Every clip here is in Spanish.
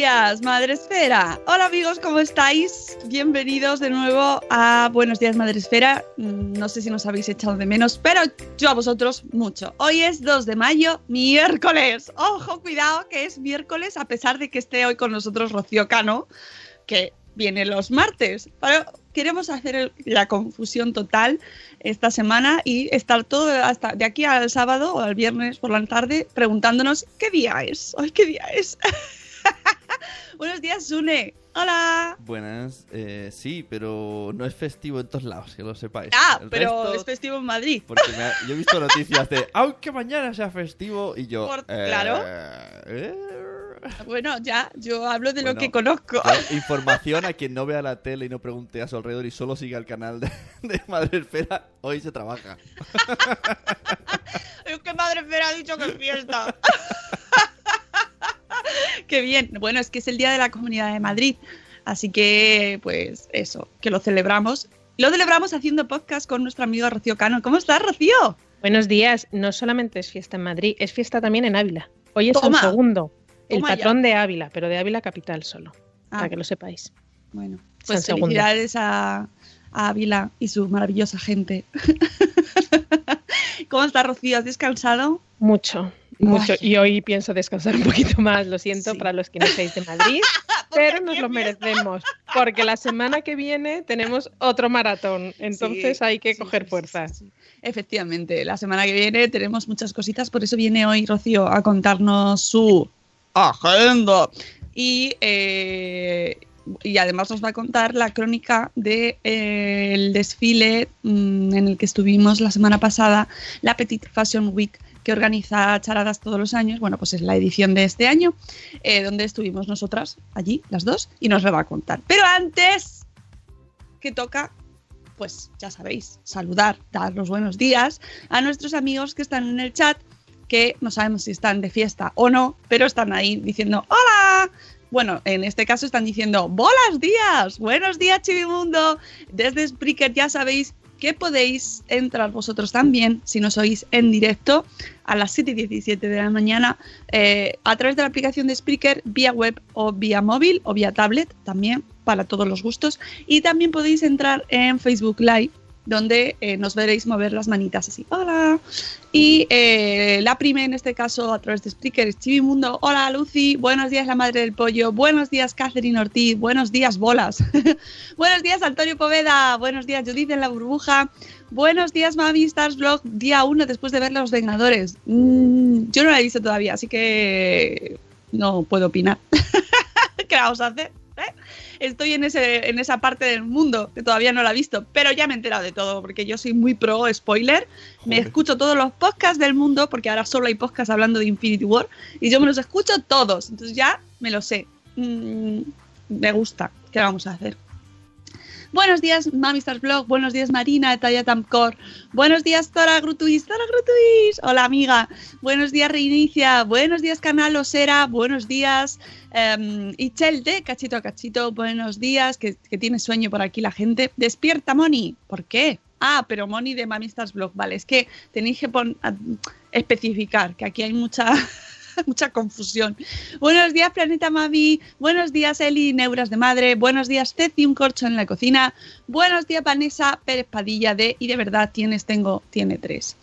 días, Madre Esfera. Hola amigos, ¿cómo estáis? Bienvenidos de nuevo a Buenos días, Madre Esfera. Mm, No sé si nos habéis echado de menos, pero yo a vosotros mucho. Hoy es 2 de mayo, miércoles. Ojo, cuidado, que es miércoles, a pesar de que esté hoy con nosotros Rocío Cano, que viene los martes. Pero queremos hacer la confusión total esta semana y estar todo hasta de aquí al sábado o al viernes por la tarde preguntándonos qué día es. Hoy qué día es. Buenos días, Sune. Hola. Buenas, eh, sí, pero no es festivo en todos lados, que lo sepáis. Ah, El pero resto- es festivo en Madrid. Porque me ha- yo he visto noticias de, aunque mañana sea festivo, y yo... Por- eh, claro. eh, Bueno, ya, yo hablo de lo que conozco. información a quien no vea la tele y no pregunte a su alrededor y solo siga el canal de, de Madre Esfera, hoy se trabaja. Es que Madre Esfera ha dicho que es fiesta. Qué bien. Bueno, es que es el Día de la Comunidad de Madrid. Así que, pues eso, que lo celebramos. Lo celebramos haciendo podcast con nuestra amiga Rocío Cano. ¿Cómo estás, Rocío? Buenos días. No solamente es fiesta en Madrid, es fiesta también en Ávila. Hoy es Toma. Segundo, el Toma ya. patrón de Ávila, pero de Ávila capital solo, Ah. para que lo sepáis. Bueno, pues felicidades a, a Ávila y su maravillosa gente. ¿Cómo está, Rocío? ¿Has descansado? Mucho, mucho. Ay. Y hoy pienso descansar un poquito más, lo siento Sí. para los que no seáis de Madrid, pero nos lo merecemos, porque la semana que viene tenemos otro maratón, entonces Sí, hay que sí, coger fuerzas. Efectivamente, la semana que viene tenemos muchas cositas, por eso viene hoy Rocío a contarnos su agenda. Y, eh, y además nos va a contar la crónica del de, eh, el desfile mm, en el que estuvimos la semana pasada, la Petit Fashion Week que organiza Charadas todos los años. Bueno, pues es la edición de este año, eh, donde estuvimos nosotras allí, las dos, y nos lo va a contar. Pero antes, que toca pues ya sabéis, saludar, dar los buenos días a nuestros amigos que están en el chat, que no sabemos si están de fiesta o no, pero están ahí diciendo ¡Hola! Bueno, en este caso están diciendo ¡Buenos días! ¡Buenos días, Chivimundo! Desde Spreaker ya sabéis que podéis entrar vosotros también, si no sois en directo, a las 7 y 17 de la mañana, eh, a través de la aplicación de Spreaker, vía web o vía móvil o vía tablet, también para todos los gustos. Y también podéis entrar en Facebook Live, donde eh, nos veréis mover las manitas así. ¡Hola! Y eh, la prime, en este caso, a través de Spreaker, Chivimundo. ¡Hola, Lucy! Buenos días, la madre del pollo. Buenos días, Catherine Ortiz. Buenos días, bolas. Buenos días, Antonio Poveda. Buenos días, Judith en la burbuja. Buenos días, Mami Stars Vlog, día 1 después de ver Los Vengadores. Mm, yo no la he visto todavía, así que no puedo opinar. ¿Qué vamos a hacer? Estoy en, ese, en esa parte del mundo que todavía no la he visto, pero ya me he enterado de todo, porque yo soy muy pro spoiler. Me escucho todos los podcasts del mundo, porque ahora solo hay podcasts hablando de Infinity War, y yo me los escucho todos, entonces ya me lo sé. Mm, me gusta. ¿Qué vamos a hacer? Buenos días, Mamistar Blog. Buenos días, Marina de Talla. Buenos días, Tora Grutuis. Tora Grutuis. Hola, amiga. Buenos días, Reinicia. Buenos días, Canal Osera. Buenos días, um, Ichel de Cachito a Cachito. Buenos días, que, que tiene sueño por aquí la gente. Despierta, Moni. ¿Por qué? Ah, pero Moni de Mamistas Blog. Vale, es que tenéis que especificar que aquí hay mucha. mucha confusión. Buenos días, Planeta Mami. Buenos días, Eli, Neuras de Madre. Buenos días, Ceci, un corcho en la cocina. Buenos días, Vanessa Pérez Padilla de Y de verdad tienes, tengo, tiene tres.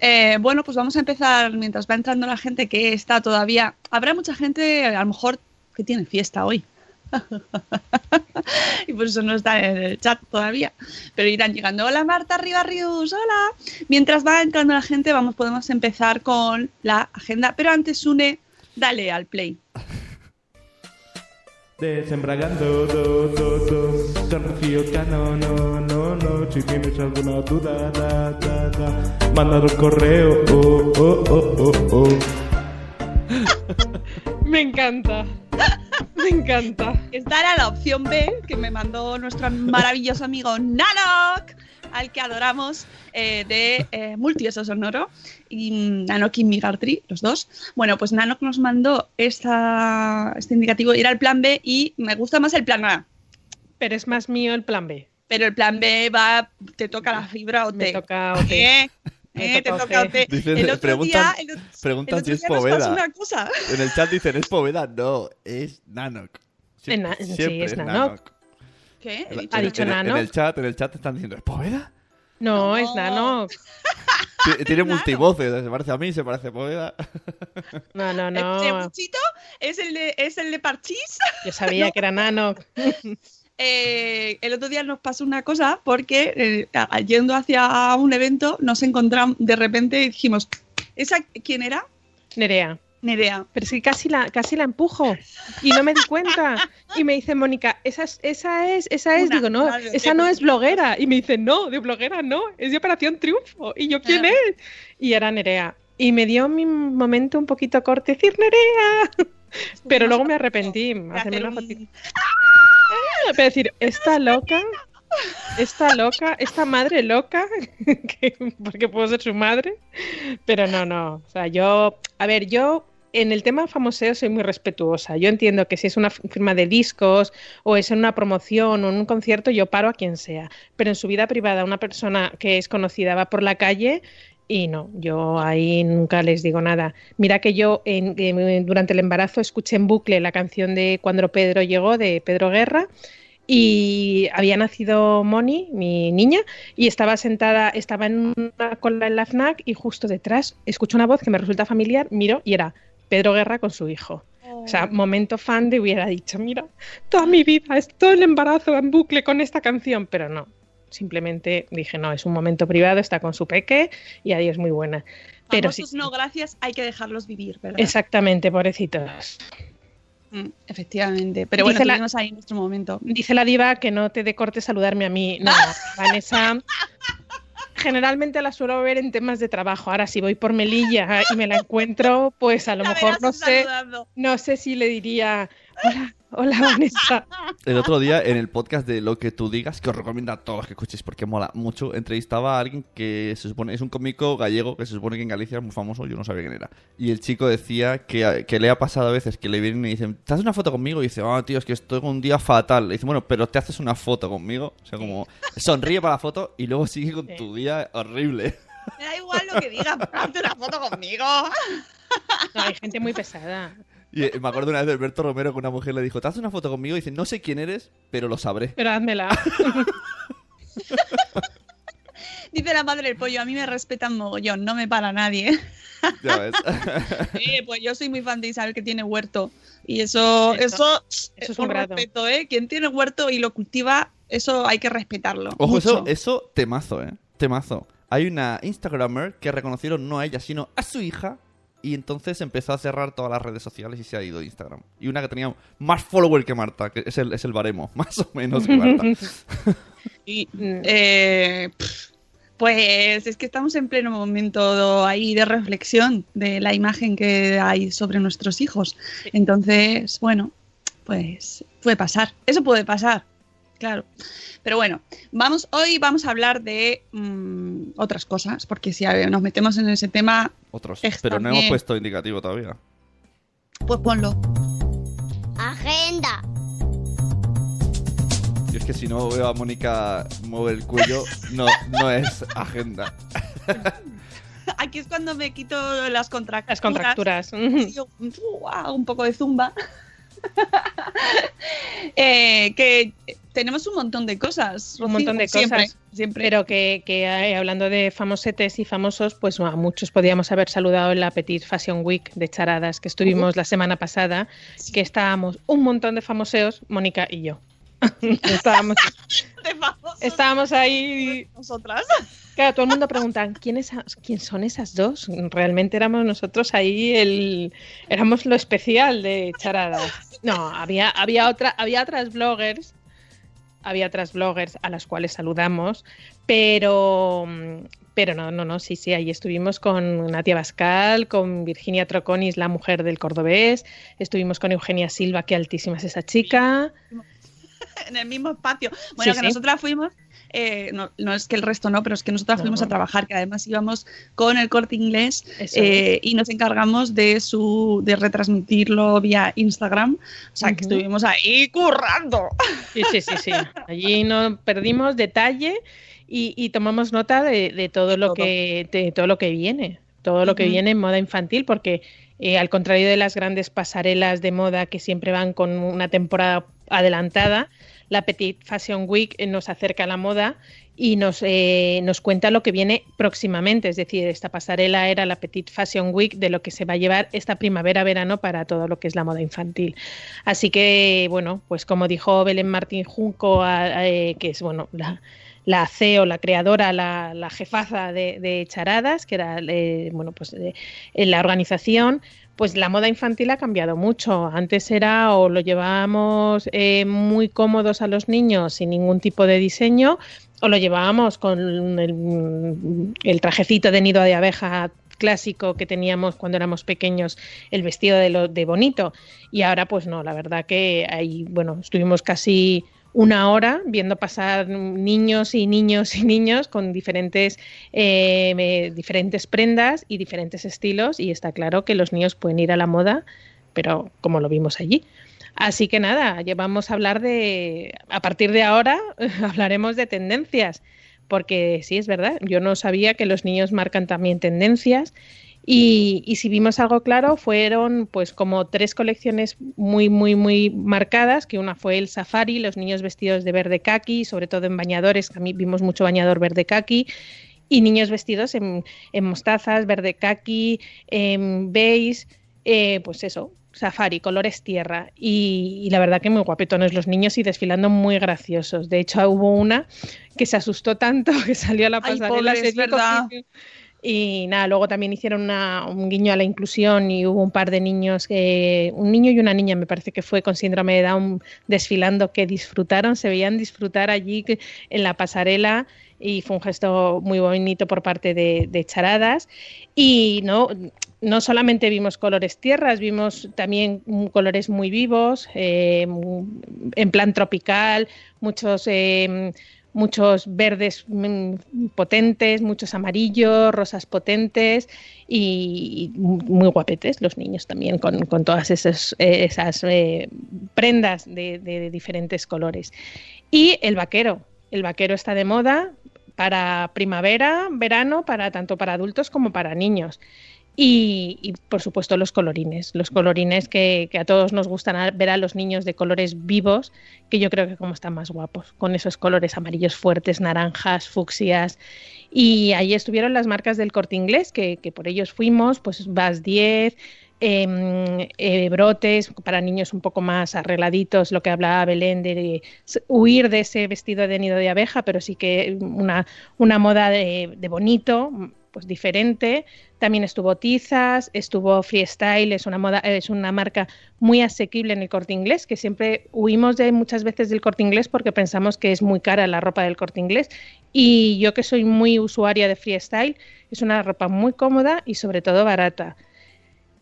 Eh, bueno, pues vamos a empezar mientras va entrando la gente que está todavía. Habrá mucha gente, a lo mejor, que tiene fiesta hoy. y por eso no está en el chat todavía. Pero irán llegando. Hola Marta Ribarrius, hola. Mientras va entrando la gente, vamos, podemos empezar con la agenda. Pero antes, Une, dale al play. Desembragando, do, do, do, con Rocío Cano, no, no, no, si tienes alguna duda, da, da, da, mandar un correo, oh, oh, oh, oh, oh. Me encanta. Me encanta. Esta era la opción B que me mandó nuestro maravilloso amigo Nanok, al que adoramos, eh, de eh, Multieso Sonoro, y mm, Nanok y Migartri, los dos. Bueno, pues Nanok nos mandó esta, este indicativo era el plan B y me gusta más el plan A. Pero es más mío el plan B. Pero el plan B va, te toca la fibra o Me te. toca OT. ¿Eh? Me ¿Eh? Te toca toca OT. OT. Dicen- El otro preguntan día, el, otro- preguntan el si otro es día Poveda. una cosa. En el chat dicen, ¿es Poveda? No, es Nanok. En na- sí, siempre es Nanok. ¿Qué? He En- dicho Ha dicho en, en Nanok. el chat, en el chat están diciendo, ¿es Poveda? No, es Nano. Ti- Tiene multivoces, se parece a mí, se parece a Poveda. No, no, ¿El no. Es el de, es el de Parchís? Yo sabía que era Nano. Eh, el otro día nos pasó una cosa porque eh, yendo hacia un evento nos encontramos de repente y dijimos, ¿esa quién era? Nerea. Nerea. Pero es que casi la, casi la empujo y no me di cuenta. Y me dice Mónica, esa es, esa es, esa es. Una, Digo, no, esa no es bloguera. Y me dice, no, de bloguera no, es de Operación Triunfo. Y yo, ¿quién es? Y era Nerea. Y me dio mi momento un poquito corto decir Nerea. Pero luego me arrepentí. Hacerme una un- fotito. Pero decir, esta loca, esta loca, esta madre loca, que- porque puedo ser su madre, pero no, no. O sea, yo, a ver, yo en el tema famoseo soy muy respetuosa. Yo entiendo que si es una firma de discos o es en una promoción o en un concierto, yo paro a quien sea. Pero en su vida privada, una persona que es conocida va por la calle y no, yo ahí nunca les digo nada. Mira que yo en- en- durante el embarazo escuché en bucle la canción de Cuando Pedro llegó de Pedro Guerra y había nacido Moni, mi niña, y estaba sentada, estaba en una cola en la FNAC y justo detrás escucho una voz que me resulta familiar, miro y era Pedro Guerra con su hijo. O sea, momento fan de hubiera dicho, mira, toda mi vida, es todo el embarazo en bucle con esta canción, pero no. Simplemente dije, no, es un momento privado, está con su peque y adiós, muy buena. Pero sí, Famosos no gracias, hay que dejarlos vivir, ¿verdad? exactamente, pobrecitos. Mm, efectivamente. Pero bueno, Dice la- ahí nuestro momento. Dice la diva que no te dé corte saludarme a mí. No, Vanessa. Generalmente la suelo ver en temas de trabajo. Ahora, si voy por Melilla y me la encuentro, pues a lo La mejor no sé, no sé si le diría hola, hola Vanessa. El otro día, en el podcast de Lo que tú digas, que os recomiendo a todos que escuchéis porque mola mucho, entrevistaba a alguien que se supone es un cómico gallego que se supone que en Galicia es muy famoso, yo no sabía quién era. Y el chico decía que, que le ha pasado a veces que le vienen y dicen, ¿te haces una foto conmigo? Y dice, ah, tío, es que estoy con un día fatal. Le dice, bueno, pero te haces una foto conmigo. O sea, como sonríe para la foto y luego sigue con tu día horrible. Me da igual lo que digas, pero hazte una foto conmigo. No, hay gente muy pesada. Y eh, me acuerdo una vez de Alberto Romero que una mujer le dijo, ¿te haces una foto conmigo? Y dice, no sé quién eres, pero lo sabré. Pero házmela. Dice la madre del pollo, a mí me respetan mogollón, no me para nadie. Ya ves. Eh, pues yo soy muy fan de Isabel que tiene huerto. Y eso, eso, Eso es es un respeto, ¿eh? Quien tiene huerto y lo cultiva, eso hay que respetarlo. Ojo, eso, mucho. eso temazo, ¿eh? Temazo. Hay una Instagramer que reconocieron no a ella, sino a su hija. Y entonces empezó a cerrar todas las redes sociales y se ha ido de Instagram. Y una que tenía más follower que Marta, que es el, es el baremo, más o menos que Marta. Y, eh, pues es que estamos en pleno momento ahí de reflexión de la imagen que hay sobre nuestros hijos. Entonces, bueno, pues puede pasar. Eso puede pasar. Claro. Pero bueno, vamos, hoy vamos a hablar de mm, otras cosas, porque si a- nos metemos en ese tema, Otros. Es Pero no hemos puesto indicativo todavía. pues ponlo. Agenda. Y es que si no veo a Mónica mover el cuello, no, no es agenda. Aquí es cuando me quito las contracturas. Las contracturas. Yo, uh, un poco de zumba. Eh, que tenemos un montón de cosas. un montón de siempre, cosas. Pero que, que, eh, hablando de famosetes y famosos, pues a muchos podíamos haber saludado en la Petit Fashion Week de Charadas que estuvimos la semana pasada, que estábamos un montón de famoseos, Mónica y yo. estábamos, estábamos ahí. Nosotras. Claro, todo el mundo pregunta, ¿quién, es, ¿quién son esas dos? Realmente éramos nosotros ahí, el, éramos lo especial de Charadas. No, había, había, otra, había otras bloggers había otras bloggers a las cuales saludamos, pero, pero no, no, no, sí, sí, ahí estuvimos con Natia Bascal, con Virginia Troconis, la mujer del cordobés, estuvimos con Eugenia Silva, qué altísima es esa chica. En el mismo espacio. Bueno, Sí, que sí. nosotras fuimos, eh, no, no es que el resto no, pero es que nosotras No. fuimos a trabajar, que además íbamos con el corte inglés eh, y nos encargamos de su de retransmitirlo vía Instagram. O sea, que estuvimos ahí currando. Sí, sí, sí, sí. Allí no perdimos detalle y, y tomamos nota de, de todo lo que de todo lo que viene, todo lo que viene en moda infantil, porque eh, al contrario de las grandes pasarelas de moda que siempre van con una temporada adelantada, la Petit Fashion Week eh, nos acerca a la moda y nos, eh, nos cuenta lo que viene próximamente. Es decir, esta pasarela era la Petit Fashion Week de lo que se va a llevar esta primavera-verano para todo lo que es la moda infantil. Así que, bueno, pues como dijo Belén Martín Junco, eh, que es, bueno, la, la CEO, la creadora, la, jefaza de, de Charadas, que era, eh, bueno, pues eh, la organización, pues la moda infantil ha cambiado mucho. Antes era o lo llevábamos eh, muy cómodos a los niños sin ningún tipo de diseño, o lo llevábamos con el, trajecito de nido de abeja clásico que teníamos cuando éramos pequeños, el vestido de, lo, de bonito. Y ahora, pues no, la verdad que ahí, bueno, estuvimos casi una hora viendo pasar niños y niños y niños con diferentes, eh, diferentes prendas y diferentes estilos y está claro que los niños pueden ir a la moda, pero como lo vimos allí. Así que nada, llevamos a hablar de, a partir de ahora hablaremos de tendencias, porque sí es verdad, yo no sabía que los niños marcan también tendencias y, y, si vimos algo claro, fueron pues como tres colecciones muy, muy, muy marcadas, que una fue el safari, los niños vestidos de verde kaki, sobre todo en bañadores, que a mí vimos mucho bañador verde kaki, y niños vestidos en, en mostazas, verde kaki, en beige, eh, pues eso, safari, colores tierra. Y, y, la verdad que muy guapetones los niños y desfilando muy graciosos. De hecho, hubo una que se asustó tanto que salió a la pasarela. Ay, pobre, es verdad. Y nada, luego también hicieron un guiño a la inclusión y hubo un par de niños, un niño y una niña, me parece que fue con síndrome de Down desfilando, que disfrutaron, se veían disfrutar allí en la pasarela y fue un gesto muy bonito por parte de, de Charadas. Y no, no solamente vimos colores tierras, vimos también colores muy vivos, eh, en plan tropical, muchos... Eh, muchos verdes potentes, muchos amarillos, rosas potentes y, muy guapetes los niños también con, con todas esas, esas eh, prendas de, de, diferentes colores. Y el vaquero, el vaquero está de moda para primavera, verano, para tanto para adultos como para niños. Y, y, por supuesto los colorines, los colorines que, a todos nos gustan ver a los niños de colores vivos, que yo creo que como están más guapos, con esos colores amarillos fuertes, naranjas, fucsias. Y ahí estuvieron las marcas del corte inglés, que, por ellos fuimos, pues VAS 10, eh, eh, brotes para niños un poco más arregladitos, lo que hablaba Belén de, huir de ese vestido de nido de abeja, pero sí que una, una moda de bonito, pues diferente. También estuvo Tizas, estuvo Freestyle, es una moda, es una marca muy asequible en el corte inglés, que siempre huimos de muchas veces del corte inglés porque pensamos que es muy cara la ropa del corte inglés. Y yo que soy muy usuaria de Freestyle, es una ropa muy cómoda y sobre todo barata.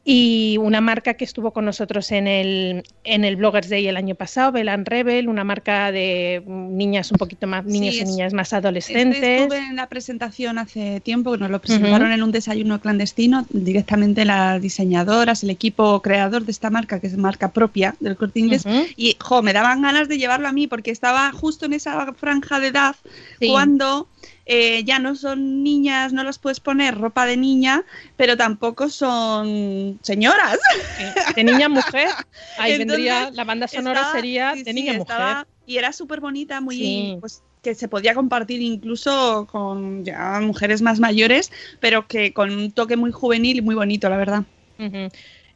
Y una marca que estuvo con nosotros en el, en el Bloggers Day el año pasado, Belan Rebel, una marca de niñas un poquito más, niños Sí, y niñas más Este adolescentes. estuve en la presentación hace tiempo, nos lo presentaron en un desayuno clandestino, directamente las diseñadoras, el equipo creador de esta marca, que es marca propia del corte inglés, y jo, me daban ganas de llevarlo a mí porque estaba justo en esa franja de edad Sí. cuando eh, ya no son niñas, no las puedes poner ropa de niña, pero tampoco son señoras. De niña mujer, ahí Entonces, vendría, la banda sonora estaba- sería sí, de sí, niña estaba- mujer. Y era súper bonita, muy Sí. pues que se podía compartir incluso con ya mujeres más mayores, pero que con un toque muy juvenil y muy bonito, la verdad. Ujú.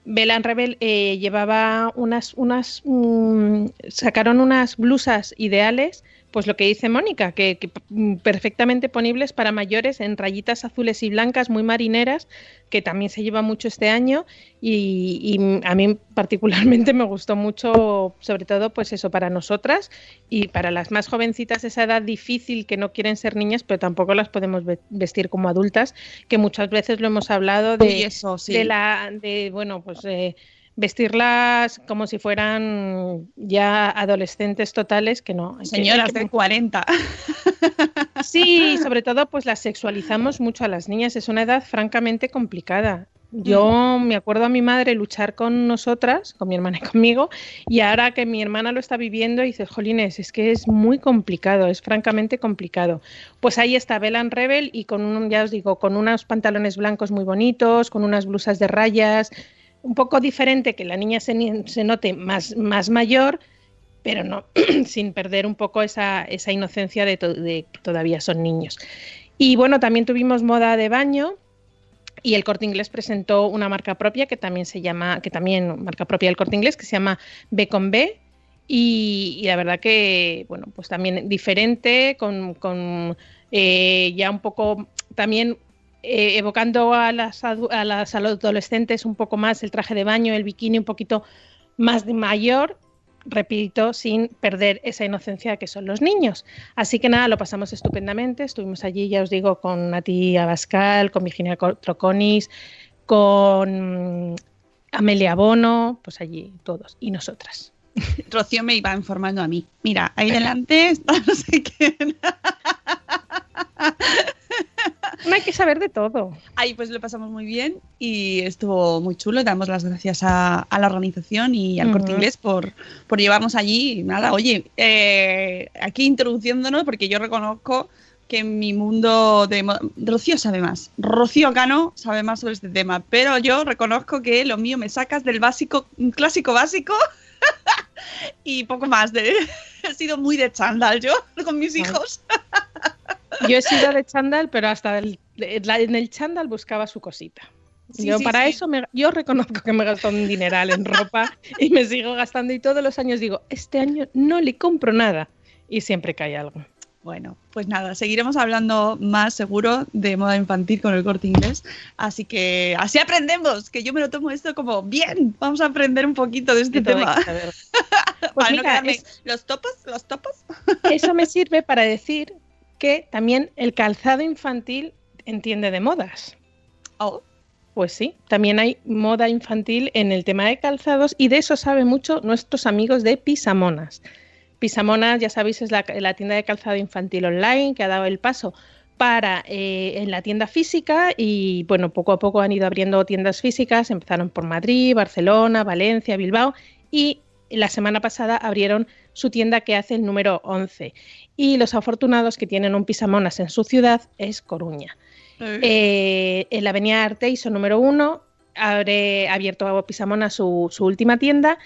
Belan Rebel eh, llevaba unas, unas mm, sacaron unas blusas ideales, pues lo que dice Mónica, que, que, mm, perfectamente ponibles para mayores en rayitas azules y blancas, muy marineras, que también se lleva mucho este año y, y a mí particularmente me gustó mucho, sobre todo pues eso para nosotras y para las más jovencitas esa edad difícil que no quieren ser niñas, pero tampoco las podemos ve- vestir como adultas, que muchas veces lo hemos hablado de, eso, sí. de la de bueno pues eh, vestirlas como si fueran ya adolescentes totales que no Señoras que- de 40. Sí, sobre todo pues las sexualizamos mucho a las niñas, es una edad francamente complicada. Yo me acuerdo a mi madre luchar con nosotras, con mi hermana y conmigo, y ahora que mi hermana lo está viviendo, dices, jolines, es que es muy complicado, es francamente complicado. Pues ahí está Belan Rebel y con un, ya os digo, con unos pantalones blancos muy bonitos, con unas blusas de rayas, un poco diferente, que la niña se, note más, más mayor, pero no, sin perder un poco esa, esa inocencia de, que todavía son niños. Y bueno, también tuvimos moda de baño y el Corte Inglés presentó una marca propia que también se llama, que también marca propia del Corte Inglés, que se llama B con B. Y, y la verdad que, bueno, pues también diferente, con, con, eh, ya un poco también eh, evocando a las, adolescentes un poco más el traje de baño, el bikini un poquito más de mayor, repito, sin perder esa inocencia que son los niños. Así que nada, lo pasamos estupendamente. Estuvimos allí, ya os digo, con Nati Abascal, con Virginia Co- Troconis, con mm, Amelia Bono, pues allí todos, y nosotras. Rocío me iba informando a mí. Mira, ahí delante está no sé quién. No hay que saber de todo. Ahí pues lo pasamos muy bien y estuvo muy chulo. Damos las gracias a, a la organización y al Corte Ujú. Inglés por, por llevarnos allí. Nada, oye, eh, aquí introduciéndonos porque yo reconozco que en mi mundo de... Rocío sabe más. Rocío Cano sabe más sobre este tema. Pero yo reconozco que lo mío me sacas del básico, un clásico básico y poco más. De, he sido muy de chándal yo con mis hijos. Yo he sido de chándal, pero hasta el- en el chándal buscaba su cosita. Sí, yo sí, para sí. eso me- yo reconozco que me he gastado un dineral en ropa y me sigo gastando y todos los años digo, este año no le compro nada y siempre cae algo. Bueno, pues nada, seguiremos hablando más seguro de moda infantil con el corte inglés. Así que así aprendemos, que yo me lo tomo esto como bien, vamos a aprender un poquito de este De tema. Pues Para no mira, quedarme- es- Los topos, los topos. eso me sirve para decir que también el calzado infantil entiende de modas. Oh, Pues sí, también hay moda infantil en el tema de calzados y de eso saben mucho nuestros amigos de Pisamonas. Pisamonas, ya sabéis, es la, la tienda de calzado infantil online que ha dado el paso para eh, en la tienda física y bueno, poco a poco han ido abriendo tiendas físicas, empezaron por Madrid, Barcelona, Valencia, Bilbao y la semana pasada abrieron su tienda que hace el número 11 y los afortunados que tienen un Pisamonas en su ciudad es Coruña. Eh, en la avenida Arteiso número 1 abre abierto a Pisamona su, su última tienda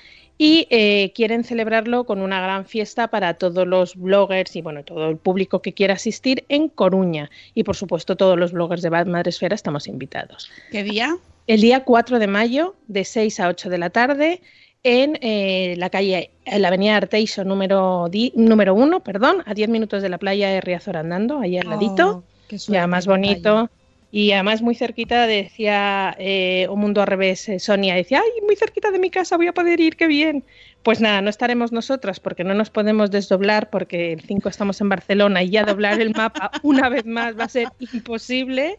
y eh, quieren celebrarlo con una gran fiesta para todos los bloggers y bueno, todo el público que quiera asistir en Coruña. Y por supuesto todos los bloggers de Bad Madresfera estamos invitados. ¿Qué día? El día 4 de mayo, de 6 a 8 de la tarde, en eh, la calle, en la avenida Arteiso número, di- número 1, perdón, a 10 minutos de la playa de Riazor andando, ahí al ladito. Oh, qué ya más bonito. Y además muy cerquita decía eh, Un Mundo al Revés, eh, Sonia, decía, ay, muy cerquita de mi casa voy a poder ir, qué bien. Pues nada, no estaremos nosotras porque no nos podemos desdoblar porque el 5 estamos en Barcelona y ya doblar el mapa una vez más va a ser imposible.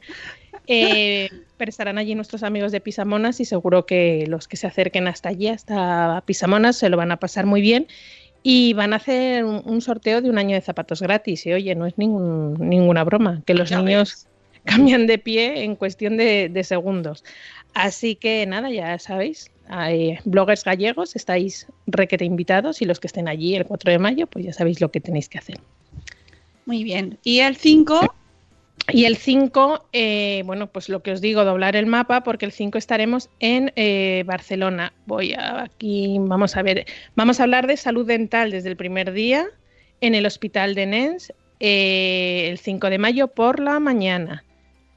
Eh, pero estarán allí nuestros amigos de Pisamonas y seguro que los que se acerquen hasta allí, hasta Pisamonas, se lo van a pasar muy bien. Y van a hacer un, un sorteo de un año de zapatos gratis. Y oye, no es ningún, ninguna broma, que los Ya niños cambian de pie en cuestión de, de segundos. Así que nada, ya sabéis, hay bloggers gallegos, estáis requete invitados y los que estén allí el 4 de mayo, pues ya sabéis lo que tenéis que hacer. Muy bien. Y el 5, Y el 5, eh, bueno, pues lo que os digo, doblar el mapa, porque el 5 estaremos en eh, Barcelona. Voy a aquí, vamos a ver, vamos a hablar de salud dental desde el primer día en el Hospital de Nens, eh, el 5 de mayo por la mañana.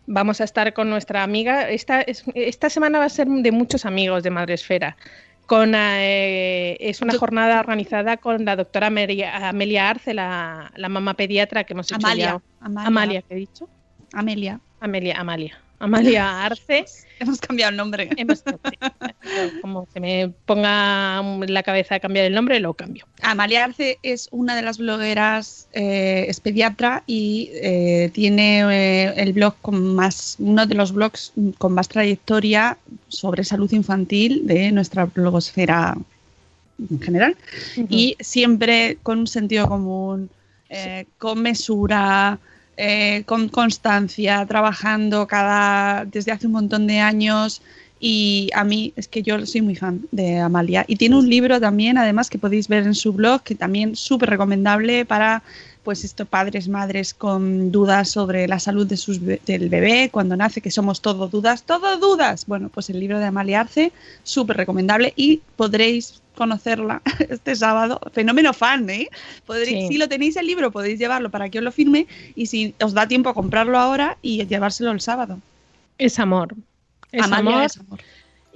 Vamos a estar con nuestra amiga. Esta, es- esta semana va a ser de muchos amigos de Madresfera. Con, eh, es una jornada organizada con la doctora Amelia, Amelia Arce, la, la mamá pediatra que hemos hecho Amalia, ya. Amalia. Amalia, ¿qué he dicho? Amelia. Amelia, Amalia. Amalia Arce. Hemos cambiado el nombre. Hemos- como se me ponga en la cabeza cambiar el nombre, lo cambio. Amalia Arce es una de las blogueras, eh, es pediatra y eh, tiene eh, el blog con más, uno de los blogs con más trayectoria sobre salud infantil de nuestra blogosfera en general. Y siempre con un sentido común, eh, con mesura, eh, con constancia, trabajando cada desde hace un montón de años. Y a mí es que yo soy muy fan de Amalia. Y tiene un libro también, además, que podéis ver en su blog, que también súper recomendable para pues esto, padres, madres con dudas sobre la salud de sus del bebé cuando nace, que somos todo dudas, todo dudas. Bueno, pues el libro de Amalia Arce, súper recomendable y podréis conocerla este sábado. Fenómeno fan, ¿eh? Podréis, Sí. Si lo tenéis el libro, podéis llevarlo para que os lo firme y si os da tiempo, comprarlo ahora y llevárselo el sábado. Es amor. Es Amalia amor. es amor.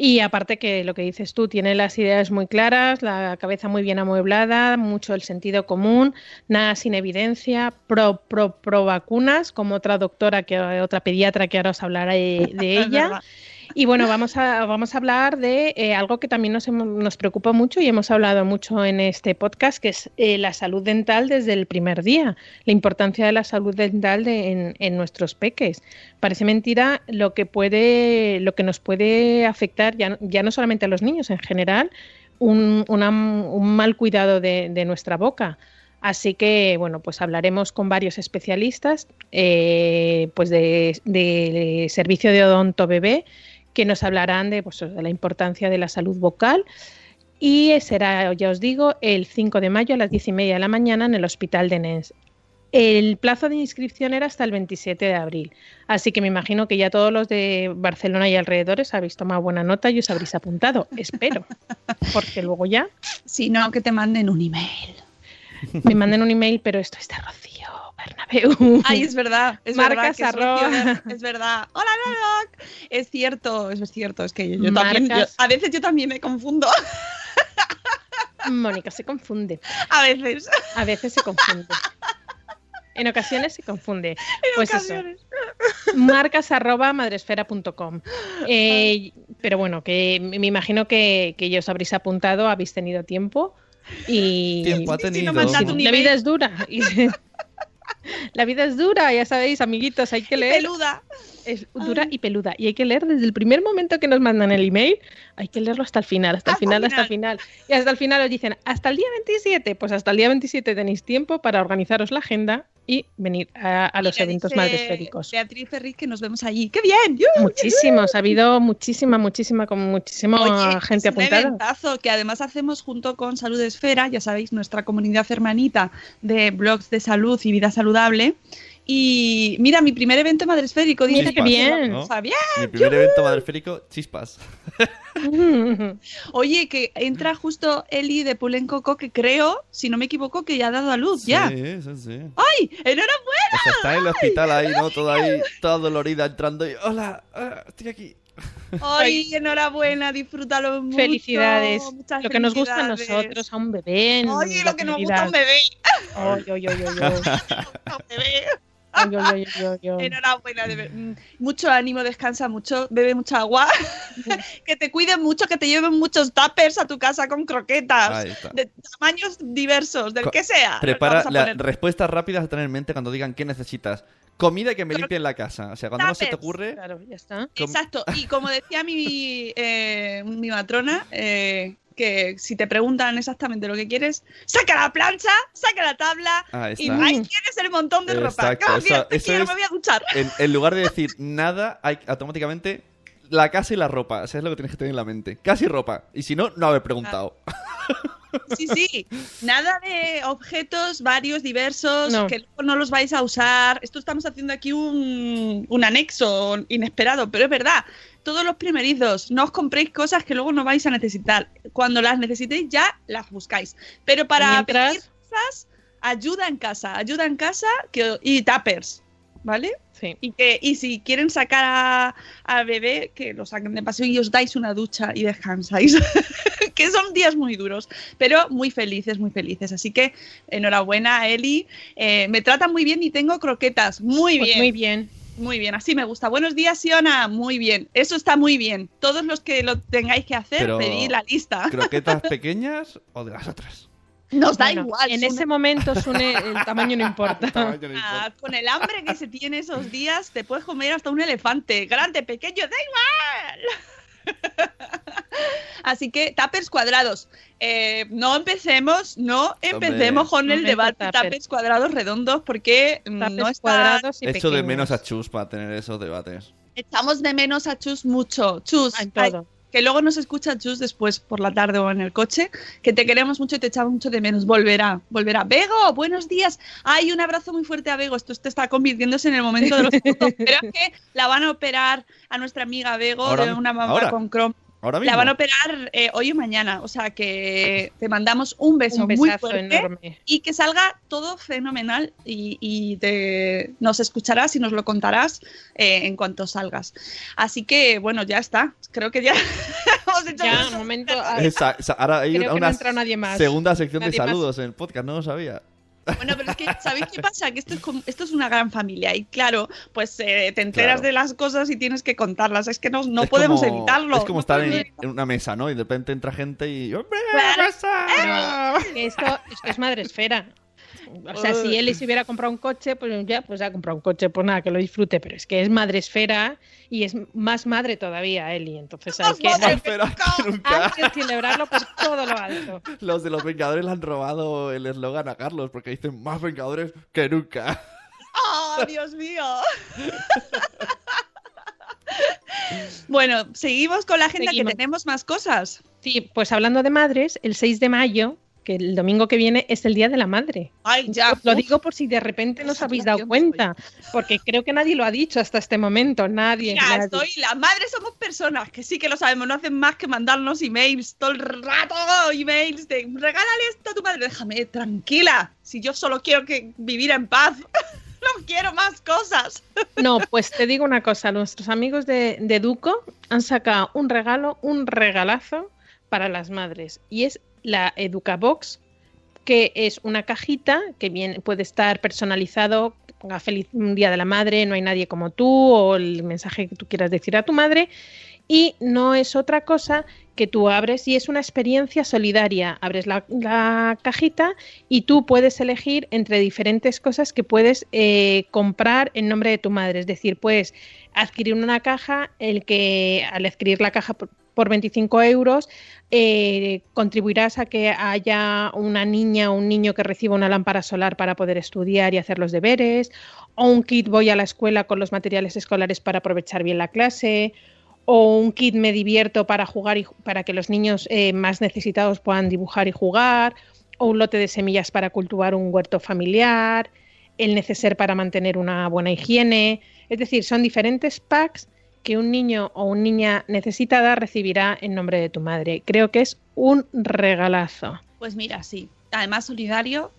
Y aparte que lo que dices tú, tiene las ideas muy claras, la cabeza muy bien amueblada, mucho el sentido común, nada sin evidencia, pro, pro, pro vacunas, como otra doctora, que otra pediatra que ahora os hablará de, ella. Y bueno, vamos a, vamos a hablar de eh, algo que también nos, nos preocupa mucho y hemos hablado mucho en este podcast, que es eh, la salud dental desde el primer día, la importancia de la salud dental de- en, en nuestros peques. Parece mentira lo que puede, lo que nos puede afectar ya, ya no solamente a los niños en general, un, un mal cuidado de, de nuestra boca. Así que, bueno, pues hablaremos con varios especialistas eh, pues de, de servicio de odonto bebé que nos hablarán de, pues, de la importancia de la salud vocal. Y será, ya os digo, el 5 de mayo a las 10 y media de la mañana en el Hospital de Nens. El plazo de inscripción era hasta el 27 de abril, así que me imagino que ya todos los de Barcelona y alrededores habéis tomado buena nota y os habréis apuntado, espero, porque luego ya Si no, que te manden un email. Me manden un email, pero esto es de Rocío Bernabéu. Ay, es verdad. Es Marcas verdad, es arroba. Es verdad. Hola, Doc. Es cierto, es cierto. Es que yo, Marcas. también. yo- a veces yo también me confundo. Mónica se confunde. A veces. A veces se confunde. En ocasiones se confunde. pues ocasiones. eso. Marcas arroba madresfera.com. Eh, pero bueno, que me imagino que, que ya os habréis apuntado, habéis tenido tiempo. Y Tiempo ha no la vida es dura. Y- la vida es dura, ya sabéis, amiguitos, hay que leer. Peluda. Es dura y peluda. Y hay que leer desde el primer momento que nos mandan el email, hay que leerlo hasta el final, hasta el Hasta el final, hasta el final. Y hasta el final os dicen, hasta el día 27, pues hasta el día 27 tenéis tiempo para organizaros la agenda y venir a, a los eventos madresféricos. Beatriz Ferriz que nos vemos allí. ¡Qué bien! Muchísimos, ha habido muchísima, muchísima, con muchísima Oye, gente es un apuntada. eventazo que además hacemos junto con Salud Esfera, ya sabéis, nuestra comunidad hermanita de blogs de salud y vida saludable. Y mira, mi primer evento madresférico. Dice qué que bien. ¿no? Fabián. Mi primer evento madreférico, chispas. Oye, que entra justo Eli de Pulen Coco, que creo, si no me equivoco, que ya ha dado a luz, ya. Sí, sí, sí. ¡Ay! ¡Enhorabuena! O sea, está en el hospital ahí, ¿no? Toda ahí, toda dolorida entrando y... Hola, ah, estoy aquí. ¡Ay, enhorabuena! Disfrútalo mucho. Felicidades. Muchas Lo que nos gusta a nosotros, a un bebé. la lo que nos gusta a un bebé. Ay, ay, ay, ay, ay. Ay. Enhorabuena, de mm, mucho ánimo, descansa mucho, bebe mucha agua, que te cuiden mucho, que te lleven muchos tuppers a tu casa con croquetas de tamaños diversos, del Co- que sea. Prepara las respuestas rápidas a tener en mente cuando digan qué necesitas. Comida y que me limpien la casa. O sea, cuando no se te ocurre. Claro, ya está. com- Exacto, y como decía mi, eh, mi matrona, eh, que si te preguntan exactamente lo que quieres, saca la plancha, saca la tabla Ahí y ahí tienes el montón de ropa. Exacto, eso es- me voy a duchar. En, en lugar de decir nada, hay automáticamente la casa y la ropa. O sea, es lo que tienes que tener en la mente. Casa y ropa. Y si no, no haber preguntado. Sí, sí, nada de objetos varios, diversos, No. que luego no los vais a usar. Esto estamos haciendo aquí un, un anexo inesperado, pero es verdad. Todos los primerizos, no os compréis cosas que luego no vais a necesitar. Cuando las necesitéis ya las buscáis. Pero para Mientras- pedir cosas, ayuda en casa, ayuda en casa que, y tappers, ¿vale? Sí. Y, que, y si quieren sacar a- al bebé, que lo saquen de paseo y os dais una ducha y descansáis. que son días muy duros, pero muy felices, muy felices. Así que enhorabuena, Eli. Eh, me tratan muy bien y tengo croquetas. Muy Pues bien. muy bien. Muy bien, así me gusta. Buenos días, Siona. Muy bien. Eso está muy bien. Todos los que lo tengáis que hacer, Pero- pedid la lista. ¿Croquetas pequeñas o de las otras? Nos da Bueno, igual. En Sune. ese momento, Sune, el tamaño no importa. Ah, con el hambre que se tiene esos días, te puedes comer hasta un elefante. Grande, pequeño, da igual. Así que, tapers cuadrados. Eh, no empecemos, no empecemos con el debate tapers cuadrados redondos porque mm, no está... cuadrados y Echo de menos a Chus para tener esos debates. Echamos de menos a Chus mucho. Chus, En ay, todo. Que luego nos escucha Chus después por la tarde o en el coche, que te queremos mucho y te echamos mucho de menos. Volverá, volverá. Bego, buenos días. Ay, un abrazo muy fuerte a Bego. Esto te está convirtiéndose en el momento de los. Pero es que la van a operar a nuestra amiga Bego Ahora de una mamá ahora. con Chrome. Ahora mismo. La van a operar eh, hoy o mañana. O sea que te mandamos un beso Un muy fuerte enorme. y que salga todo fenomenal y, y te, nos escucharás y nos lo contarás eh, en cuanto salgas. Así que bueno, ya está. Creo que ya hemos hecho Ya, un momento. ah, Esa- esa- ahora hay Creo una, que no una entra nadie más. segunda sección de más. saludos en el podcast, no lo sabía. Bueno, pero es que, ¿sabéis qué pasa? Que esto es, como- esto es una gran familia y claro, pues eh, te enteras Claro. de las cosas y tienes que contarlas. Es que no, no Es podemos como- evitarlo. Es como no estar en, en una mesa, ¿no? Y de repente entra gente y. ¡Hombre! Claro. Esto, esto es madre esfera. O sea, si él se hubiera comprado un coche, pues ya, pues ha comprado un coche, pues nada, que lo disfrute. Pero es que es madre esfera y es más madre todavía, Eli. Entonces hay que, Espera, que nunca. hay que celebrarlo por todo lo alto. Los de los Vengadores le han robado el eslogan a Carlos porque dicen más Vengadores que nunca. ¡Oh, Dios mío! bueno, seguimos con la agenda Seguimos. que tenemos más cosas. Sí, pues hablando de madres, el 6 de mayo, que el domingo que viene es el Día de la Madre. Ay, ya. Os lo digo por si de repente no os habéis dado cuenta, porque creo que nadie lo ha dicho hasta este momento, nadie. Nadie. estoy, las madres somos personas que sí que lo sabemos, no hacen más que mandarnos emails todo el rato, emails de regálale esto a tu madre, déjame tranquila, si yo solo quiero que vivir en paz, no quiero más cosas. No, pues te digo una cosa, nuestros amigos de, de Duco han sacado un regalo, un regalazo para las madres, y es la EducaBox, que es una cajita que viene, puede estar personalizado, ponga feliz día de la madre, no hay nadie como tú, o el mensaje que tú quieras decir a tu madre, y no es otra cosa que tú abres y es una experiencia solidaria. Abres la, la cajita y tú puedes elegir entre diferentes cosas que puedes eh, comprar en nombre de tu madre. Es decir, puedes adquirir una caja, el que al adquirir la caja por, por 25 euros eh, contribuirás a que haya una niña o un niño que reciba una lámpara solar para poder estudiar y hacer los deberes, o un kit voy a la escuela con los materiales escolares para aprovechar bien la clase, o un kit me divierto para jugar y para que los niños eh, más necesitados puedan dibujar y jugar, o un lote de semillas para cultivar un huerto familiar, el neceser para mantener una buena higiene. Es decir, son diferentes packs que un niño o una niña necesitada recibirá en nombre de tu madre. Creo que es un regalazo. Pues mira, sí, además solidario,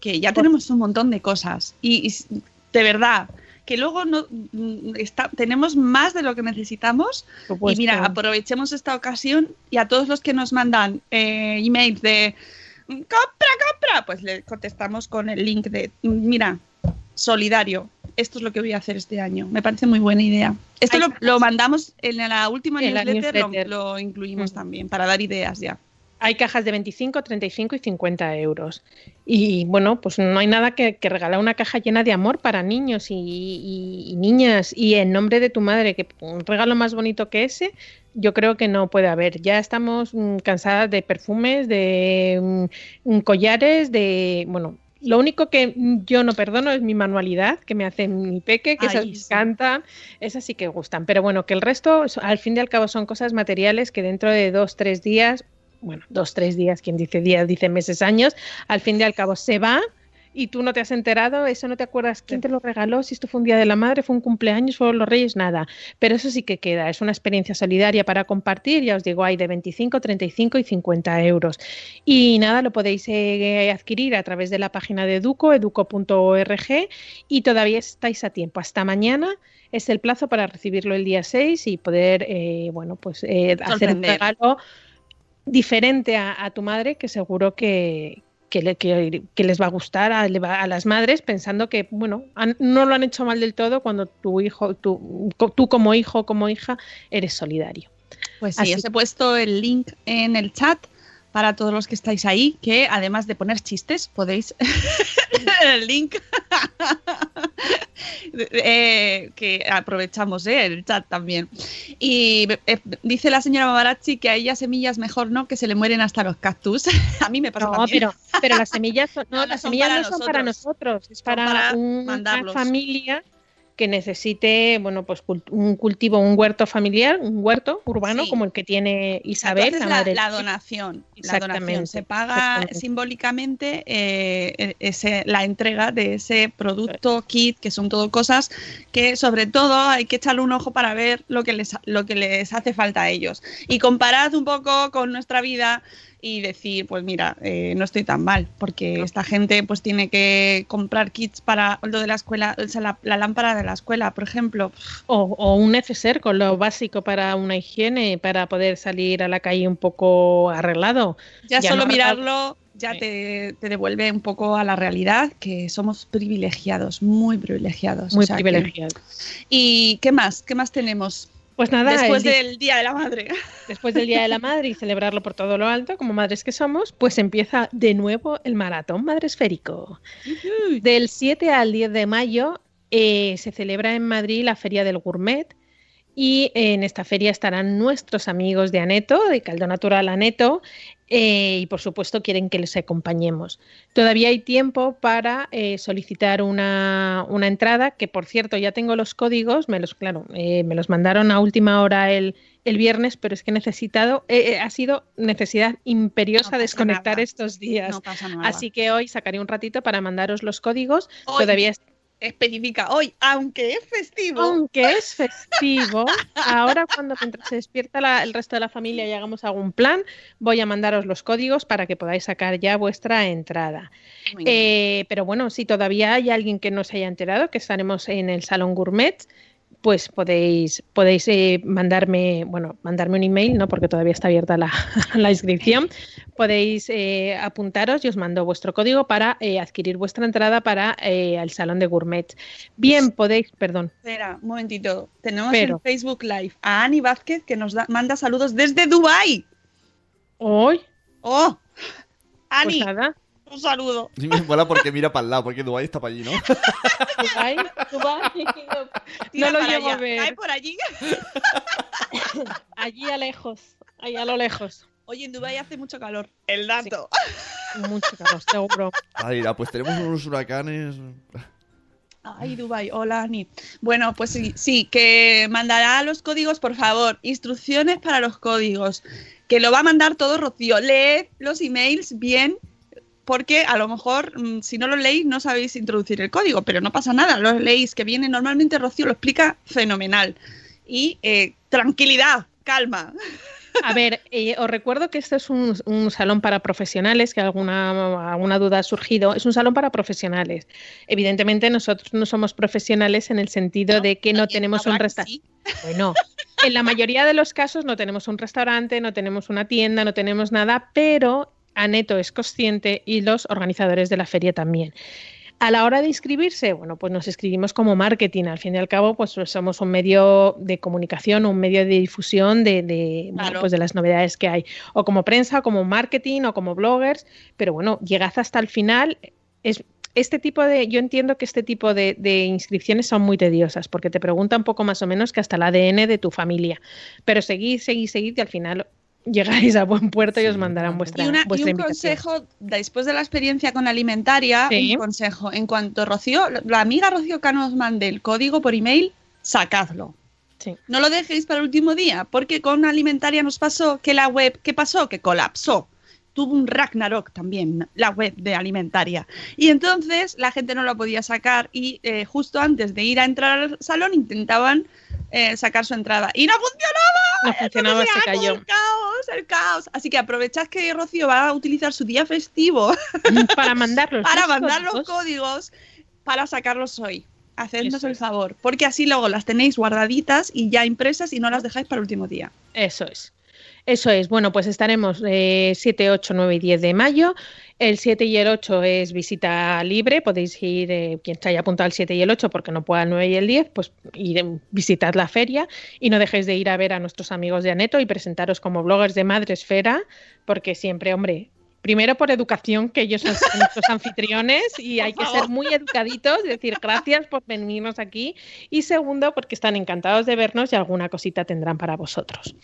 que ya tenemos un montón de cosas y, y de verdad que luego no mm, está, tenemos más de lo que necesitamos Supuesto. y mira aprovechemos esta ocasión y a todos los que nos mandan eh, emails de compra compra pues le contestamos con el link de mira solidario esto es lo que voy a hacer este año. Me parece muy buena idea. Esto lo, lo mandamos en la última En la newsletter, lo- newsletter. Lo, incluimos también para dar ideas ya. Hay cajas de 25, 35 y 50 euros. Y bueno, pues no hay nada que, que regalar una caja llena de amor para niños y, y- y niñas. Y en nombre de tu madre, que un regalo más bonito que ese, yo creo que no puede haber. Ya estamos mm, cansadas de perfumes, de mm, collares, de. Bueno. Lo único que yo no perdono es mi manualidad, que me hace mi peque, que esas Ay, me sí. encantan, esas sí que gustan. Pero bueno, que el resto, al fin y al cabo, son cosas materiales que dentro de dos, tres días bueno, dos, tres días, quien dice días, dice meses, años, al fin y al cabo se va y tú no te has enterado, eso no te acuerdas quién te lo regaló, si esto fue un día de la madre, fue un cumpleaños, fueron los reyes, nada. Pero eso sí que queda, es una experiencia solidaria para compartir, ya os digo, hay de 25, 35 y 50 euros. Y nada, lo podéis eh, adquirir a través de la página de Educo, educo.org, y todavía estáis a tiempo. Hasta mañana es el plazo para recibirlo el día 6 y poder, eh, bueno, pues eh, hacer un regalo diferente a, a tu madre que seguro que, que, le- que- que les va a gustar a, a las madres pensando que bueno han- no lo han hecho mal del todo cuando tu hijo tú, co- tú como hijo o como hija eres solidario. Pues sí, Así os he puesto el link en el chat para todos los que estáis ahí, que además de poner chistes, podéis el link eh, que aprovechamos eh, el chat también. Y eh, dice la señora Mamarazzi que a ella semillas mejor no, que se le mueren hasta los cactus. a mí me pasa no también. pero pero las semillas son, no, las son semillas para no son para nosotros es para, para una mandarlos. familia que necesite bueno pues cult- un cultivo un huerto familiar un huerto urbano Sí. como el que tiene Isabel la madre la donación, la donación. Se paga simbólicamente eh, ese, la entrega de ese producto, kit, que son todo cosas que sobre todo hay que echarle un ojo para ver lo que les, lo que les hace falta a ellos. Y comparad un poco con nuestra vida y decir, pues mira, eh, no estoy tan mal, porque esta gente pues tiene que comprar kits para lo de la escuela, o sea, la, la lámpara de la escuela, por ejemplo. O, o un neceser con lo básico para una higiene, para poder salir a la calle un poco arreglado. Ya, solo no- mirarlo ya te, te devuelve un poco a la realidad, que somos privilegiados, muy privilegiados. Muy o sea que- privilegiados. ¿Y qué más? ¿Qué más tenemos? Pues nada, Después del Día de la Madre. Después del Día de la Madre y celebrarlo por todo lo alto, como madres que somos, pues empieza de nuevo el maratón madre esférico. Del 7 al 10 de mayo eh, se celebra en Madrid la Feria del Gourmet y en esta feria estarán nuestros amigos de Aneto, de Caldo Natural Aneto, eh, y por supuesto quieren que les acompañemos. Todavía hay tiempo para eh, solicitar una, una entrada, que por cierto ya tengo los códigos, me los, claro, eh, me los mandaron a última hora el, el viernes, pero es que he necesitado, eh, eh, ha sido necesidad imperiosa desconectar nada. estos días. No pasa nada. Así que hoy sacaré un ratito para mandaros los códigos. Hoy. Todavía es- Especifica hoy, aunque es festivo. aunque es festivo, ahora cuando mientras se despierta la- el resto de la familia y hagamos algún plan, voy a mandaros los códigos para que podáis sacar ya vuestra entrada. Eh, pero bueno, si todavía hay alguien que no se haya enterado, que estaremos en el Salón Gourmet, pues podéis, podéis eh, mandarme, bueno, mandarme un email, ¿no? Porque todavía está abierta la, la inscripción. Podéis eh, apuntaros y os mando vuestro código para eh, adquirir vuestra entrada para el Salón de Gourmet. Bien, podéis, perdón. Espera, un momentito. Tenemos Pero- en Facebook Live a Ani Vázquez que nos da- manda saludos desde Dubai. Hoy, ¡Oh! pues Ani, nada. Un saludo. Y me mola porque mira para el lado, porque Dubái está para allí, ¿no? Dubái, Dubái, no, Tira no lo llego allá. a ver. Cae por allí. Allí a lejos, ahí a lo lejos. Oye, en Dubai hace mucho calor. El dato. Mucho calor, seguro. Ahí irá, pues tenemos unos huracanes. Ay, Dubai, hola Ani. Bueno, pues sí, sí, que mandará los códigos, por favor. Instrucciones para los códigos. Que lo va a mandar todo Rocío. Leed los emails bien, porque a lo mejor mm, si no lo leéis no sabéis introducir el código, pero no pasa nada, lo leéis, que viene normalmente Rocío, lo explica fenomenal. Y eh, tranquilidad, calma. A ver, eh, os recuerdo que este es un, un salón para profesionales, que alguna, alguna duda ha surgido. Es un salón para profesionales. Evidentemente nosotros no somos profesionales en el sentido de que no tenemos un restaurante. Bueno, en la mayoría de los casos no tenemos un restaurante, no tenemos una tienda, no tenemos nada, pero Aneto es consciente y los organizadores de la feria también. A la hora de inscribirse, bueno, pues nos inscribimos como marketing. Al fin y al cabo, pues somos un medio de comunicación, un medio de difusión de, de, bueno, Claro. pues de las novedades que hay. O como prensa, o como marketing, o como bloggers. Pero bueno, llegad hasta el final. Es, este tipo de, yo entiendo que este tipo de, de inscripciones son muy tediosas porque te preguntan un poco más o menos que hasta el ADN de tu familia. Pero seguid, seguid, seguid y al final llegáis a buen puerto y os mandarán vuestra, Y, una- y un invitación. consejo, después de la experiencia con Alimentaria, Sí. un consejo. En cuanto Rocío, la amiga Rocío Cano os mande el código por email, sacadlo. Sí. No lo dejéis para el último día, porque con Alimentaria nos pasó que la web, ¿qué pasó? Que colapsó. Tuvo un Ragnarok también, la web de Alimentaria. Y entonces la gente no la podía sacar y eh, justo antes de ir a entrar al salón intentaban eh, sacar su entrada. Y no funcionaba. No funcionaba, Entonces, se ¡ah, cayó. El caos, el caos. Así que aprovechad que Rocío va a utilizar su día festivo Para mandarlos. para los mandar los códigos. códigos para sacarlos hoy. Hacednos Eso el es. favor, porque así luego las tenéis guardaditas y ya impresas y no las dejáis para el último día. Eso es. Eso es. Bueno, pues estaremos eh, 7, 8, 9 y 10 de mayo. El 7 y el 8 es visita libre. Podéis ir, eh, quien se haya apuntado el 7 y el 8 porque no pueda el 9 y el 10, pues ir, eh, visitad la feria y no dejéis de ir a ver a nuestros amigos de Aneto y presentaros como bloggers de Madresfera, porque siempre, hombre, primero por educación, que ellos son nuestros anfitriones y hay que ser muy educaditos, decir gracias por venirnos aquí. Y segundo, porque están encantados de vernos y alguna cosita tendrán para vosotros.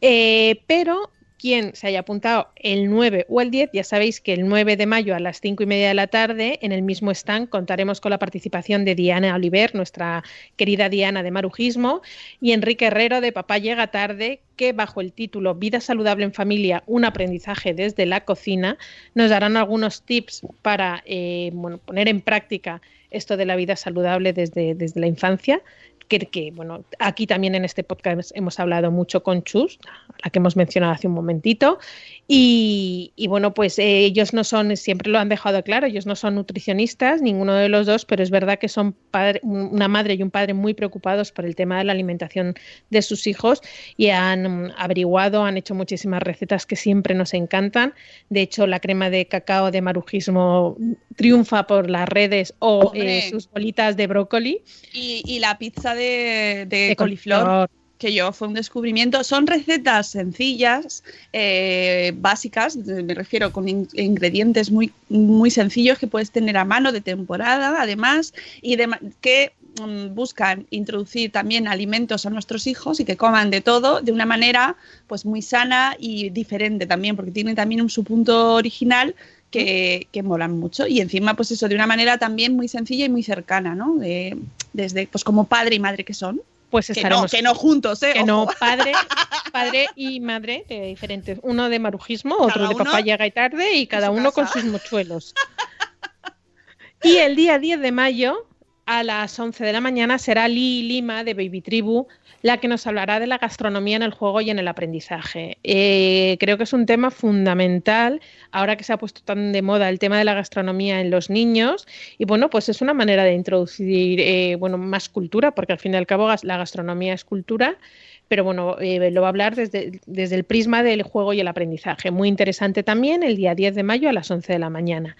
Eh, pero quien se haya apuntado el 9 o el 10, ya sabéis que el 9 de mayo a las 5 y media de la tarde, en el mismo stand, contaremos con la participación de Diana Oliver, nuestra querida Diana de Marujismo, y Enrique Herrero de Papá Llega Tarde, que bajo el título Vida Saludable en Familia, un aprendizaje desde la cocina, nos darán algunos tips para eh, bueno, poner en práctica esto de la vida saludable desde, desde la infancia que, que, bueno, aquí también en este podcast hemos hablado mucho con Chus, la que hemos mencionado hace un momentito, y, y bueno, pues eh, ellos no son, siempre lo han dejado claro, ellos no son nutricionistas, ninguno de los dos, pero es verdad que son padre- una madre y un padre muy preocupados por el tema de la alimentación de sus hijos y han averiguado, han hecho muchísimas recetas que siempre nos encantan. De hecho, la crema de cacao de marujismo triunfa por las redes o eh, sus bolitas de brócoli. Y, y la pizza de, de De coliflor, coliflor. que yo fue un descubrimiento. Son recetas sencillas, eh, básicas, me refiero con in- ingredientes muy, muy sencillos que puedes tener a mano de temporada, además, y de, que mm, buscan introducir también alimentos a nuestros hijos y que coman de todo de una manera pues muy sana y diferente también, porque tienen también un, su punto original que, que molan mucho. Y encima, pues eso, de una manera también muy sencilla y muy cercana, ¿no? De- desde, pues como padre y madre que son. Pues que no, estaremos. que no juntos, ¿eh? que no, padre, padre y madre eh, diferentes. Uno de marujismo, otro Cada de papá llega y tarde y cada uno con sus mochuelos. Y el día 10 de mayo, a las 11 de la mañana, será Lee Lima de Baby Tribu la que nos hablará de la gastronomía en el juego y en el aprendizaje. Eh, creo que es un tema fundamental ahora que se ha puesto tan de moda el tema de la gastronomía en los niños y bueno, pues es una manera de introducir eh, bueno, más cultura, porque al fin y al cabo la gastronomía es cultura pero bueno, eh, lo va a hablar desde, desde el prisma del juego y el aprendizaje. Muy interesante también, el día 10 de mayo a las 11 de la mañana.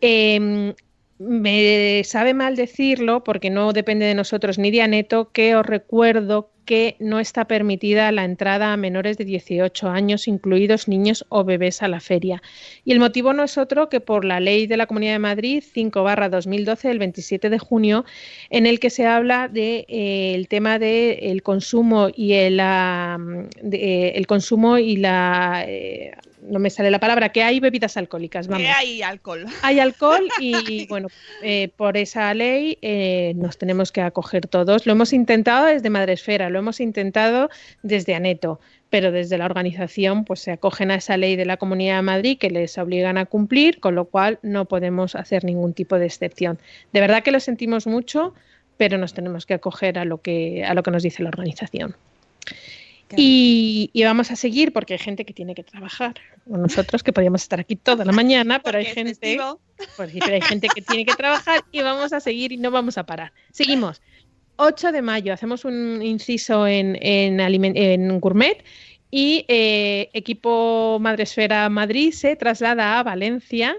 Eh, me sabe mal decirlo porque no depende de nosotros ni de Aneto, que os recuerdo que no está permitida la entrada a menores de 18 años, incluidos niños o bebés a la feria. Y el motivo no es otro que por la ley de la Comunidad de Madrid 5 2012 del 27 de junio, en el que se habla de eh, tema del consumo y el, ah, de, eh, el consumo y la eh, no me sale la palabra, que hay bebidas alcohólicas. Vamos. Que hay alcohol. Hay alcohol y bueno, eh, por esa ley nos tenemos que acoger todos. Lo hemos intentado desde Madresfera, lo hemos intentado desde Aneto, pero desde la organización pues se acogen a esa ley de la Comunidad de Madrid que les obligan a cumplir, con lo cual no podemos hacer ningún tipo de excepción. De verdad que lo sentimos mucho, pero nos tenemos que acoger a lo que, a lo que nos dice la organización. Y, y, vamos a seguir porque hay gente que tiene que trabajar. Nosotros que podríamos estar aquí toda la mañana, pero hay gente, pues, pero hay gente que tiene que trabajar y vamos a seguir y no vamos a parar. Seguimos. 8 de mayo hacemos un inciso en, en, Gourmet y eh, equipo Madresfera Madrid se traslada a Valencia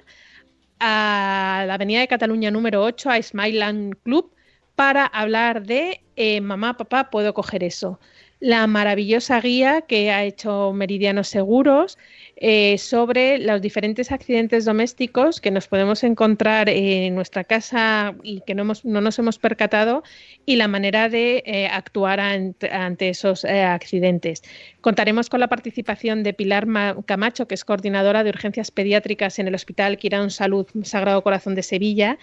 a la Avenida de Cataluña número 8, a Smileland Club, para hablar de eh, Mamá, papá, puedo coger eso. La maravillosa guía que ha hecho Meridianos Seguros eh, sobre los diferentes accidentes domésticos que nos podemos encontrar en nuestra casa y que no, hemos- no nos hemos percatado y la manera de eh, actuar ante, esos eh, accidentes. Contaremos con la participación de Pilar Ma- Camacho, que es coordinadora de urgencias pediátricas en el Hospital Quirón Salud Sagrado Corazón de Sevilla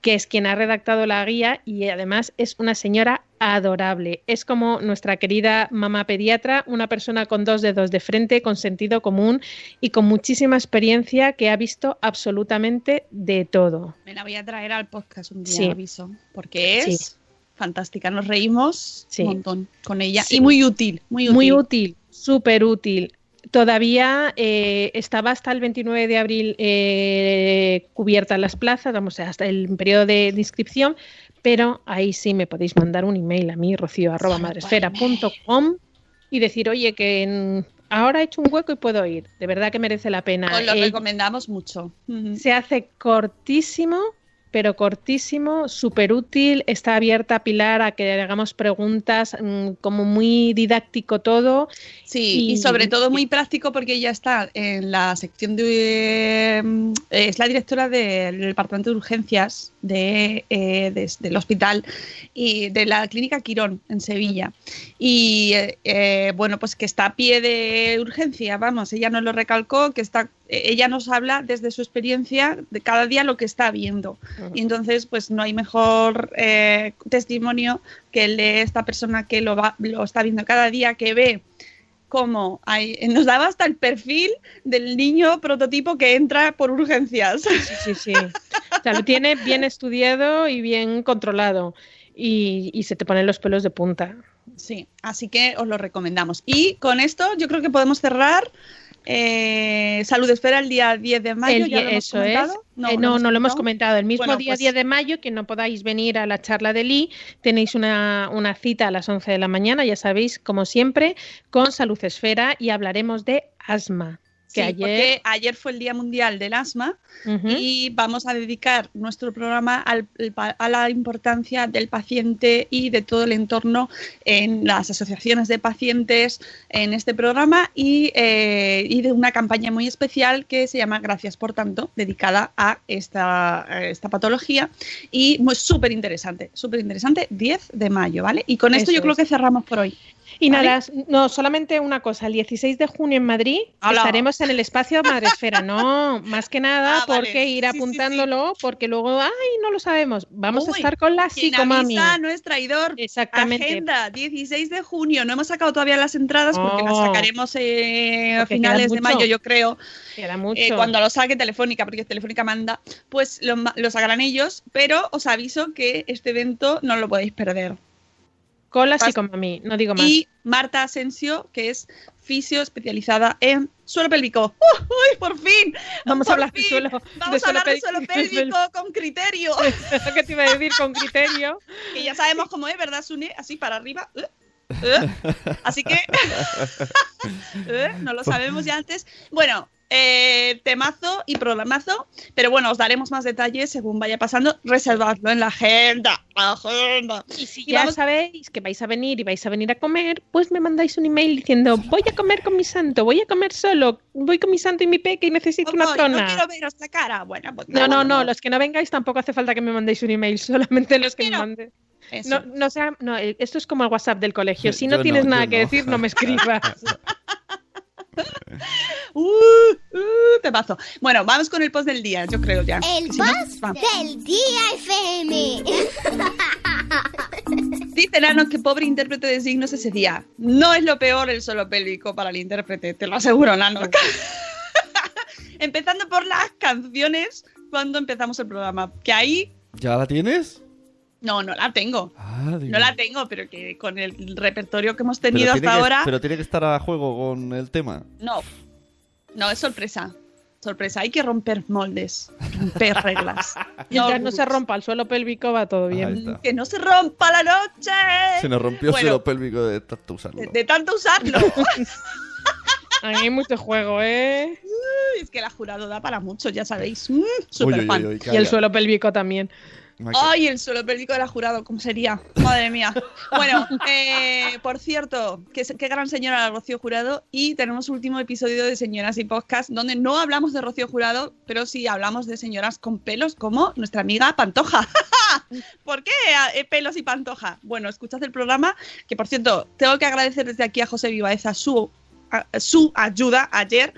que es quien ha redactado la guía y además es una señora adorable. Es como nuestra querida mamá pediatra, una persona con dos dedos de frente, con sentido común y con muchísima experiencia que ha visto absolutamente de todo. Me la voy a traer al podcast un día, Sí. aviso. Porque es Sí. fantástica. Nos reímos Sí. un montón con ella. Y muy útil, muy útil. Muy útil, súper útil. Todavía eh, estaba hasta el 29 de abril eh, cubierta las plazas, vamos, hasta el periodo de, de inscripción, pero ahí sí me podéis mandar un email a mí, rocío arroba madresfera.com y decir, oye, que en- ahora he hecho un hueco y puedo ir. De verdad que merece la pena. Os lo Eh, recomendamos mucho. Se hace cortísimo, pero cortísimo, súper útil. Está abierta a Pilar a que le hagamos preguntas, mm, como muy didáctico todo. Sí, y, sobre todo muy práctico porque ella está en la sección de... eh, es la directora del departamento de urgencias de, eh, de- del hospital y de la clínica Quirón en Sevilla. Y eh, eh, bueno, pues que está a pie de urgencia, vamos, ella nos lo recalcó, que está, eh, ella nos habla desde su experiencia de cada día lo que está viendo. Y entonces, pues no hay mejor eh, testimonio que el de esta persona que lo, va, lo está viendo cada día, que ve cómo hay, nos daba hasta el perfil del niño prototipo que entra por urgencias. Sí, sí, sí. O sea, lo tiene bien estudiado y bien controlado. Y, y se te ponen los pelos de punta. Sí, así que os lo recomendamos. Y con esto yo creo que podemos cerrar. Eh, Salud Esfera el día 10 de mayo. El ¿ya die- lo hemos eso es. comentado? Eh, No, no, lo hemos comentado. comentado. El mismo Bueno, día pues- 10 de mayo, que no podáis venir a la charla de Lee, tenéis una, una cita a las 11 de la mañana, ya sabéis, como siempre, con Salud Esfera y hablaremos de asma. Que Sí, ayer. porque ayer fue el Día Mundial del Asma y vamos a dedicar nuestro programa al- a la importancia del paciente y de todo el entorno en las asociaciones de pacientes en este programa y, eh, y de una campaña muy especial que se llama Gracias por tanto, dedicada a esta, a esta patología y muy súper interesante, súper interesante, 10 de mayo, ¿vale? Y con esto Eso yo creo es. que cerramos por hoy. Y ¿vale? nada, no, solamente una cosa, el 16 de junio en Madrid ¡Hala! estaremos en el espacio Madresfera, no, más que nada Ah, vale. porque ir Sí, sí, sí. apuntándolo, porque luego, ay, no lo sabemos, vamos a estar con la psicomami. avisa no es traidor. Exactamente. Agenda, 16 de junio. No hemos sacado todavía las entradas porque las sacaremos eh, a finales de mucho. mayo, yo creo. Queda mucho. Eh, cuando lo saque Telefónica, porque Telefónica manda, pues lo, lo sacarán ellos. Pero os aviso que este evento no lo podéis perder. Con la Pas- psicomami, no digo más. Y Marta Asensio, que es fisio especializada en suelo pélvico. ¡Uy, por fin! Vamos por a hablar de suelo, Vamos de a suelo hablar de suelo pélvico con criterio. Lo que te iba a decir con criterio. que ya sabemos cómo es, ¿verdad, Sune? Así para arriba. ¿eh? ¿eh? Así que ¿eh? no lo sabemos ya antes. Bueno, eh, temazo y programazo, pero bueno, os daremos más detalles según vaya pasando. Reservadlo en la agenda. agenda. Y si Y ya vamos- sabéis que vais a venir y vais a venir a comer, pues me mandáis un email diciendo voy a comer con mi santo, voy a comer solo, voy con mi santo y mi peque y necesito una trona. No quiero veros la cara. Bueno, pues No, no, no, los que no vengáis tampoco hace falta que me mandéis un email, solamente los que me no. mandéis. No, no, sea, no, eh, esto es como el WhatsApp del colegio. Si no tienes nada que decir, no me escribas. Uh, uh, temazo. Bueno, vamos con el post del día, yo creo ya. El no, vamos. del día FM. Dice Nano que pobre intérprete de signos ese día. No es lo peor el solo pélvico para el intérprete, te lo aseguro, Nano. Empezando por las canciones cuando empezamos el programa. Que ahí, ¿Ya la tienes? No, no la tengo. Ah. No la tengo, pero que con el repertorio que hemos tenido hasta que- ahora, Pero tiene que estar a juego con el tema. no. No, es sorpresa. Sorpresa, hay que romper moldes, romper reglas. Mientras no se rompa el suelo pélvico, va todo bien. Que no se rompa la noche. Se nos rompió Bueno, el suelo pélvico de tanto usarlo. de, de tanto usarlo. Hay mucho juego, ¿eh? es que la jurado da para mucho, ya sabéis. Mm, Uy, super uy, fan. uy, uy, Y el suelo pélvico también. Ay, el suelo pélvico de la jurado, ¿cómo sería? Madre mía. Bueno, eh, por cierto, qué, qué gran señora la Rocío Jurado. Y tenemos último episodio de Señoras y Podcast, donde no hablamos de Rocío Jurado, pero sí hablamos de señoras con pelos, como nuestra amiga Pantoja. ¿Por qué eh, pelos y Pantoja? Bueno, escuchad el programa, que por cierto, tengo que agradecer desde aquí a José Vivaeza su, su ayuda ayer.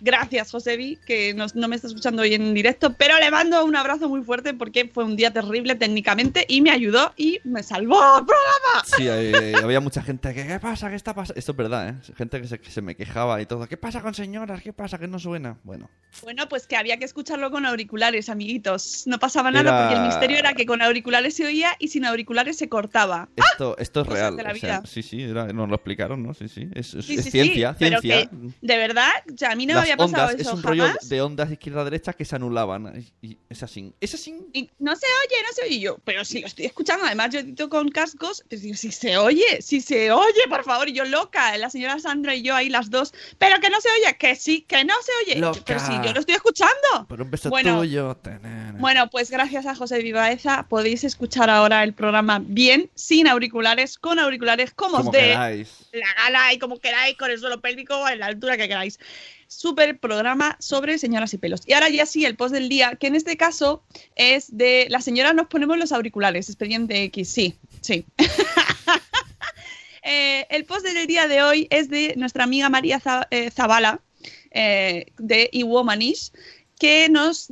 Gracias, Josebi, que nos- no me está escuchando hoy en directo, pero le mando un abrazo muy fuerte porque fue un día terrible técnicamente y me ayudó y me salvó el programa. Sí, eh, había mucha gente que, ¿qué pasa? ¿Qué está pasando? Esto es verdad, ¿eh? Gente que se, que se me quejaba y todo. ¿Qué pasa con señoras? ¿Qué pasa? Que no suena. Bueno, Bueno, pues que había que escucharlo con auriculares, amiguitos. No pasaba nada Era- porque el misterio era que con auriculares se oía y sin auriculares se cortaba. esto, esto es Cosas real. de la o sea, vida. sí, sí, era- nos lo explicaron, ¿no? Sí, sí. Es, es- Sí, es sí, sí, ciencia, pero ciencia. que, de verdad, o sea, a mí no me había pasado ondas, eso es un rollo de ondas izquierda-derecha que se anulaban. Y, y es así. Es así. Y no se oye, no se oye Y yo, pero si lo estoy escuchando, además yo edito con cascos, pues digo, si se oye, si se oye, por favor, y yo loca, la señora Sandra y yo ahí las dos, pero que no se oye, que sí, que no se oye, Loca. pero si yo lo estoy escuchando. Por un beso Bueno, tuyo. Bueno, pues gracias a José Vivaeza podéis escuchar ahora el programa bien, sin auriculares, con auriculares, como, Como os dé la gala y como queráis, con el suelo pélvico, en la altura que queráis. Súper programa sobre señoras y pelos. Y ahora ya sí, el post del día, que en este caso es de las señoras nos ponemos los auriculares, expediente X, sí, sí. Eh, el post del día de hoy es de nuestra amiga María eh, Zavala, eh, de eWomanish, que nos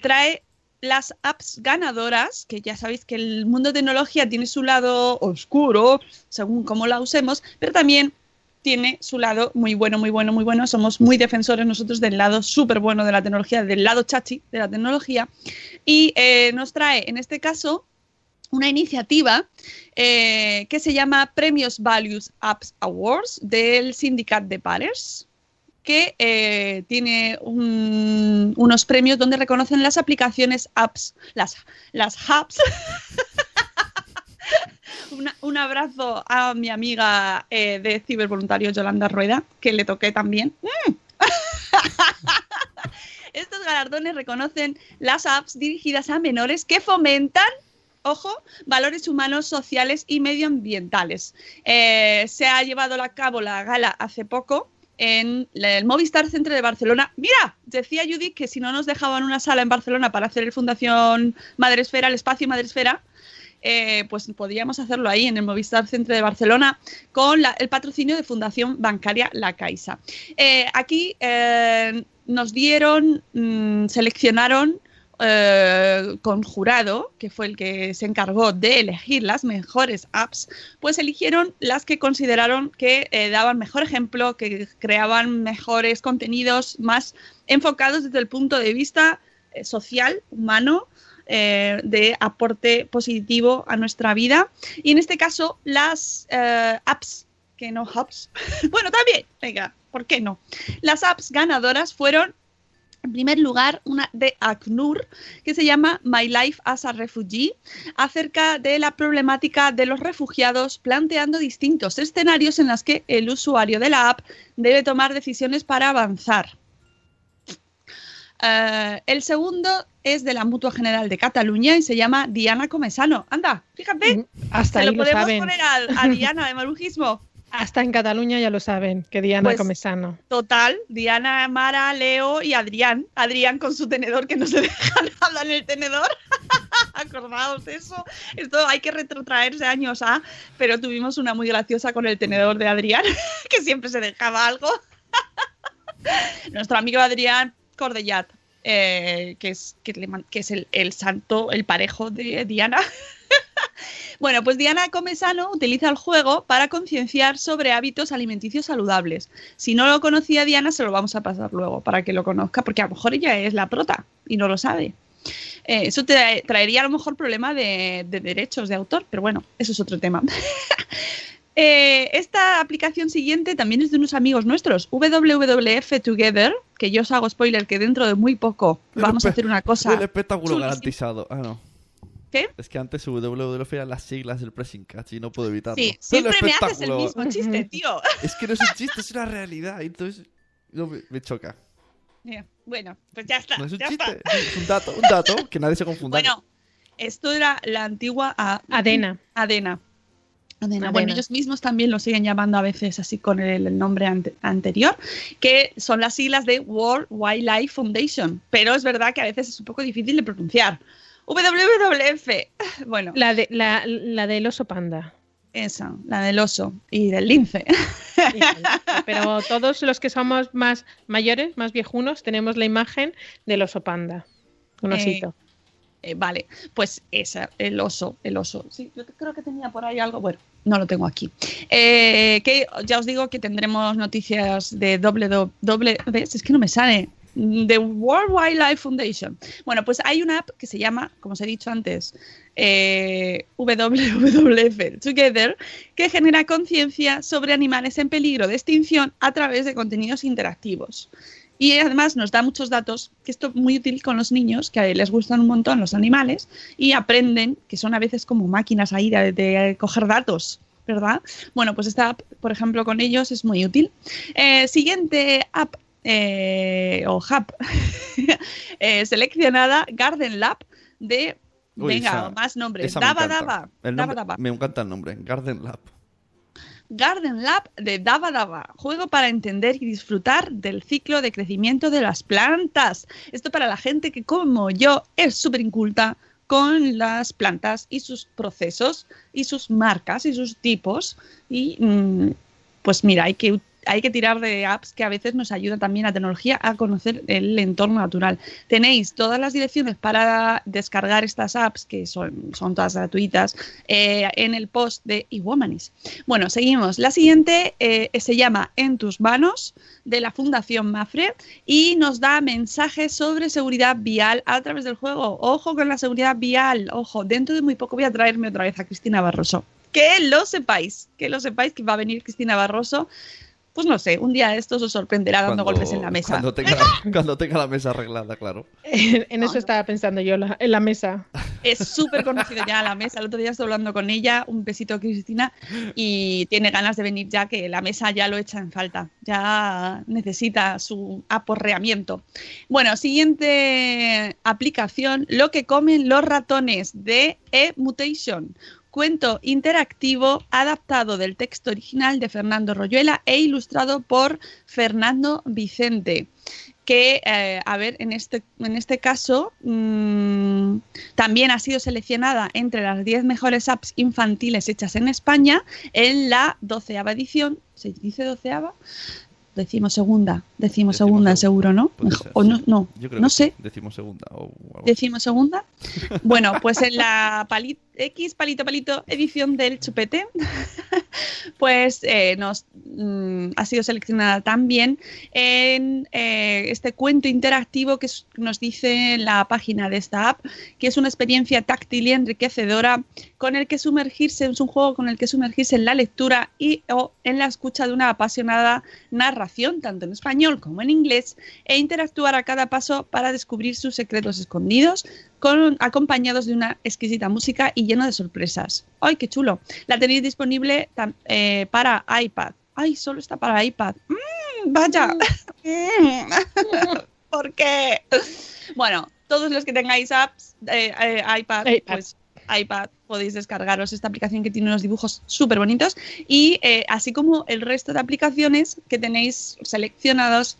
trae las apps ganadoras, que ya sabéis que el mundo de tecnología tiene su lado oscuro, según cómo la usemos, pero también tiene su lado muy bueno, muy bueno, muy bueno. Somos muy defensores nosotros del lado súper bueno de la tecnología, del lado chachi de la tecnología. Y eh, nos trae, en este caso, una iniciativa eh, que se llama Premios Values Apps Awards del Sindicat de Pares que eh, tiene un- unos premios donde reconocen las aplicaciones apps, las, las apps. Una- un abrazo a mi amiga eh, de cibervoluntario Yolanda Rueda, que le toqué también. ¡Mm! Estos galardones reconocen las apps dirigidas a menores que fomentan ojo, valores humanos, sociales y medioambientales. Eh, se ha llevado a cabo la gala hace poco en el Movistar Centre de Barcelona. Mira, decía Judith que si no nos dejaban una sala en Barcelona para hacer el Fundación Madresfera, el espacio Madresfera, eh, pues podríamos hacerlo ahí en el Movistar Centre de Barcelona con el patrocinio de Fundación Bancaria La Caixa. Eh, aquí eh, nos dieron, mm, seleccionaron con jurado, que fue el que se encargó de elegir las mejores apps, pues eligieron las que consideraron que daban mejor ejemplo, que creaban mejores contenidos más enfocados desde el punto de vista social, humano, eh, de aporte positivo a nuestra vida. Y en este caso, las eh, apps, que no hubs, bueno, también, venga, ¿por qué no? Las apps ganadoras fueron en primer lugar, una de ACNUR que se llama My Life as a Refugee, acerca de la problemática de los refugiados, planteando distintos escenarios en los que el usuario de la app debe tomar decisiones para avanzar. Eh, el segundo es de la Mutua General de Cataluña y se llama Diana Comesano. Anda, fíjate, Hasta se ahí lo lo podemos saben. poner a, a Diana de Marujismo. Hasta en Cataluña ya lo saben, que Diana Pues- Comesano. Total, Diana, Mara, Leo y Adrián. Adrián con su tenedor que no se deja nada en el tenedor. Acordaos de eso. Esto hay que retrotraerse años a, pero tuvimos una muy graciosa con el tenedor de Adrián, que siempre se dejaba algo. Nuestro amigo Adrián Cordellat, eh, que es, que es el, el santo, el parejo de Diana. Bueno, pues Diana Comesano utiliza el juego para concienciar sobre hábitos alimenticios saludables. Si no lo conocía Diana, se lo vamos a pasar luego para que lo conozca, porque a lo mejor ella es la prota y no lo sabe. Eh, eso te trae- traería a lo mejor problema de derechos de autor, pero bueno, eso es otro tema. Eh, esta aplicación siguiente también es de unos amigos nuestros, WWF Together, que yo os hago spoiler que dentro de muy poco vamos a hacer una cosa. El espectáculo garantizado. Ah, no. ¿Qué? Es que antes WWF eran las siglas del pressing catch y no puedo evitarlo. Sí, siempre me haces el mismo chiste, tío. Es que no es un chiste, es una realidad. y Entonces, no, me, me choca. Bueno, pues ya está. No es un ya chiste, está. es un dato, un dato, que nadie se confunda. Bueno, esto era la antigua a- Adena. Adena. Bueno, ellos mismos también lo siguen llamando a veces así con el, el nombre ante- anterior, que son las siglas de World Wildlife Foundation. Pero es verdad que a veces es un poco difícil de pronunciar. WWF. Bueno, La, de, la, la del oso panda. esa, la del oso y del lince. Pero todos los que somos más mayores, más viejunos, tenemos la imagen del oso panda. Un Eh, osito. Eh, vale, pues esa, el oso, el oso. Sí, yo creo que tenía por ahí algo. Bueno, no lo tengo aquí. Eh, que ya os digo que tendremos noticias de WW. ¿ves? Es que no me sale. The World Wildlife Foundation. Bueno, pues hay una app que se llama, como os he dicho antes, eh, WWF Together, que genera conciencia sobre animales en peligro de extinción a través de contenidos interactivos. Y además nos da muchos datos, que esto es muy útil con los niños, que les gustan un montón los animales y aprenden, que son a veces como máquinas ahí de, de coger datos, ¿verdad? Bueno, pues esta app, por ejemplo, con ellos es muy útil. Eh, siguiente app eh, o hub eh, seleccionada, Garden Lab de... Uy, venga, esa- más nombres. me Daba. Daba. Daba nombre- Daba. Me encanta el nombre, Garden Lab. Garden Lab de Dava Dava, juego para entender y disfrutar del ciclo de crecimiento de las plantas. Esto para la gente que como yo es súper inculta con las plantas y sus procesos y sus marcas y sus tipos. Y mm, pues mira, hay que, hay que tirar de apps que a veces nos ayudan también a tecnología a conocer el entorno natural. Tenéis todas las direcciones para descargar estas apps, que son, todas gratuitas, eh, en el post de Iwomanis. Bueno, seguimos. La siguiente eh, se llama En tus manos, de la Fundación Mafre, y nos da mensajes sobre seguridad vial a través del juego. Ojo con la seguridad vial, ojo, dentro de muy poco voy a traerme otra vez a Cristina Barroso. Que lo sepáis, que lo sepáis que va a venir Cristina Barroso. Pues no sé, un día de estos os sorprenderá dando Cuando- golpes en la mesa. Cuando tenga, la, cuando tenga la mesa arreglada, claro. en eso estaba pensando yo, la- en la mesa. Es súper conocida ya la mesa. El otro día estoy hablando con ella, un besito Cristina, y tiene ganas de venir ya que la mesa ya lo echa en falta. Ya necesita su aporreamiento. Bueno, siguiente aplicación, lo que comen los ratones de E-Mutation. Cuento interactivo adaptado del texto original de Fernando Royuela e ilustrado por Fernando Vicente que, eh, a ver, en este, en este caso mm, también ha sido seleccionada entre las 10 mejores apps infantiles hechas en España en la doceava edición. ¿Se dice doceava? Decimos segunda, decimos segunda, seguro, ¿no? Mejor- o no, no, Yo creo no que sé. Decimos segunda o algo así. Decimos segunda. Bueno, pues en la pali- X palito palito edición del chupete, pues eh, nos mm, ha sido seleccionada también en eh, este cuento interactivo que nos dice la página de esta app, que es una experiencia táctil y enriquecedora con el que sumergirse, es un juego con el que sumergirse en la lectura y o en la escucha de una apasionada narración, tanto en español como en inglés, e interactuar a cada paso para descubrir sus secretos escondidos, con, acompañados de una exquisita música y lleno de sorpresas. ¡Ay, qué chulo! La tenéis disponible tam- eh, para iPad. ¡Ay, solo está para iPad! Mm, ¡Vaya! Mm. ¿Por qué? Bueno, todos los que tengáis apps, eh, eh, iPad, pues iPad podéis descargaros esta aplicación que tiene unos dibujos súper bonitos y eh, así como el resto de aplicaciones que tenéis seleccionados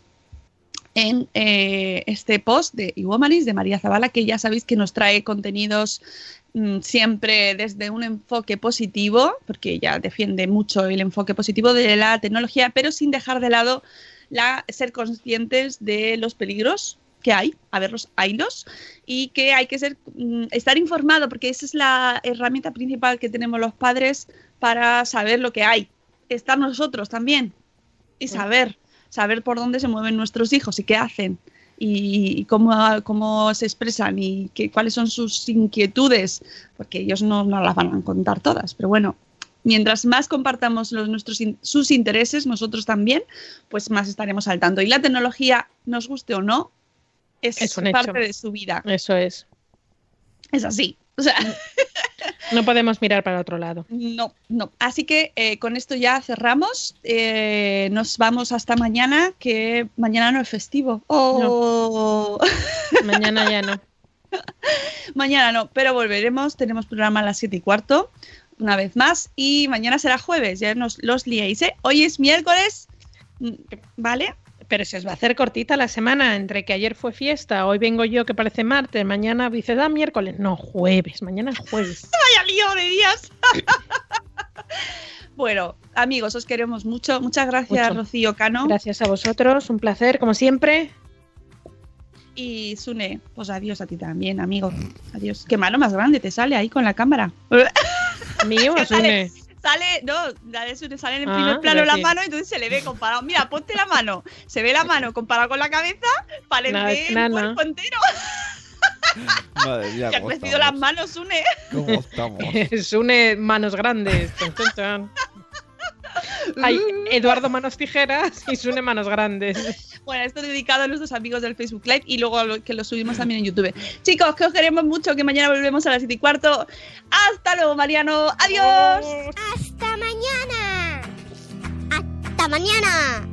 en eh, este post de Iwomanis de María Zavala, que ya sabéis que nos trae contenidos mm, siempre desde un enfoque positivo, porque ella defiende mucho el enfoque positivo de la tecnología, pero sin dejar de lado la, ser conscientes de los peligros que hay, a verlos, haylos, y que hay que ser, mm, estar informado, porque esa es la herramienta principal que tenemos los padres para saber lo que hay. Estar nosotros también y saber, saber por dónde se mueven nuestros hijos y qué hacen y, cómo, cómo se expresan y qué, cuáles son sus inquietudes, porque ellos no, no las van a contar todas, pero bueno. Mientras más compartamos los, nuestros, sus intereses, nosotros también, pues más estaremos al tanto. Y la tecnología, nos guste o no, es, Es un hecho. parte de su vida. Eso es. Es así. O sea, No podemos mirar para otro lado. No, no. Así que eh, con esto ya cerramos. Eh, nos vamos hasta mañana, que mañana no es festivo. Oh. Mañana ya no. mañana no, pero volveremos. Tenemos programa a las 7 y cuarto, una vez más. Y mañana será jueves, ya nos los liéis. ¿eh? Hoy es miércoles, mm, ¿vale? Pero se os va a hacer cortita la semana entre que ayer fue fiesta, hoy vengo yo que parece martes, mañana dices, ah, miércoles. No, jueves, mañana es jueves. Vaya lío de días. bueno, amigos, os queremos mucho. Muchas gracias, Mucho. Rocío Cano. Gracias a vosotros, un placer, como siempre. Y Sune, pues adiós a ti también, amigo. Adiós. Qué mano más grande te sale ahí con la cámara. Mío, sale, Sune. Sale, no, la de Sune sale en el Ah, primer plano pero la sí. mano, entonces se le ve comparado. Mira, ponte la mano. Se ve la mano comparado con la cabeza, parece Nada, el cuerpo entero. Madre mía, han ¿cómo crecido las manos, Sune. ¿Cómo estamos? Sune, manos grandes. Hay Eduardo Manos Tijeras y Sune Manos Grandes. Bueno, esto dedicado a nuestros amigos del Facebook Live y luego que lo subimos también en YouTube. Chicos, que os queremos mucho, que mañana volvemos a las 7 y cuarto. Hasta luego, Mariano. Adiós. Hasta mañana. Hasta mañana.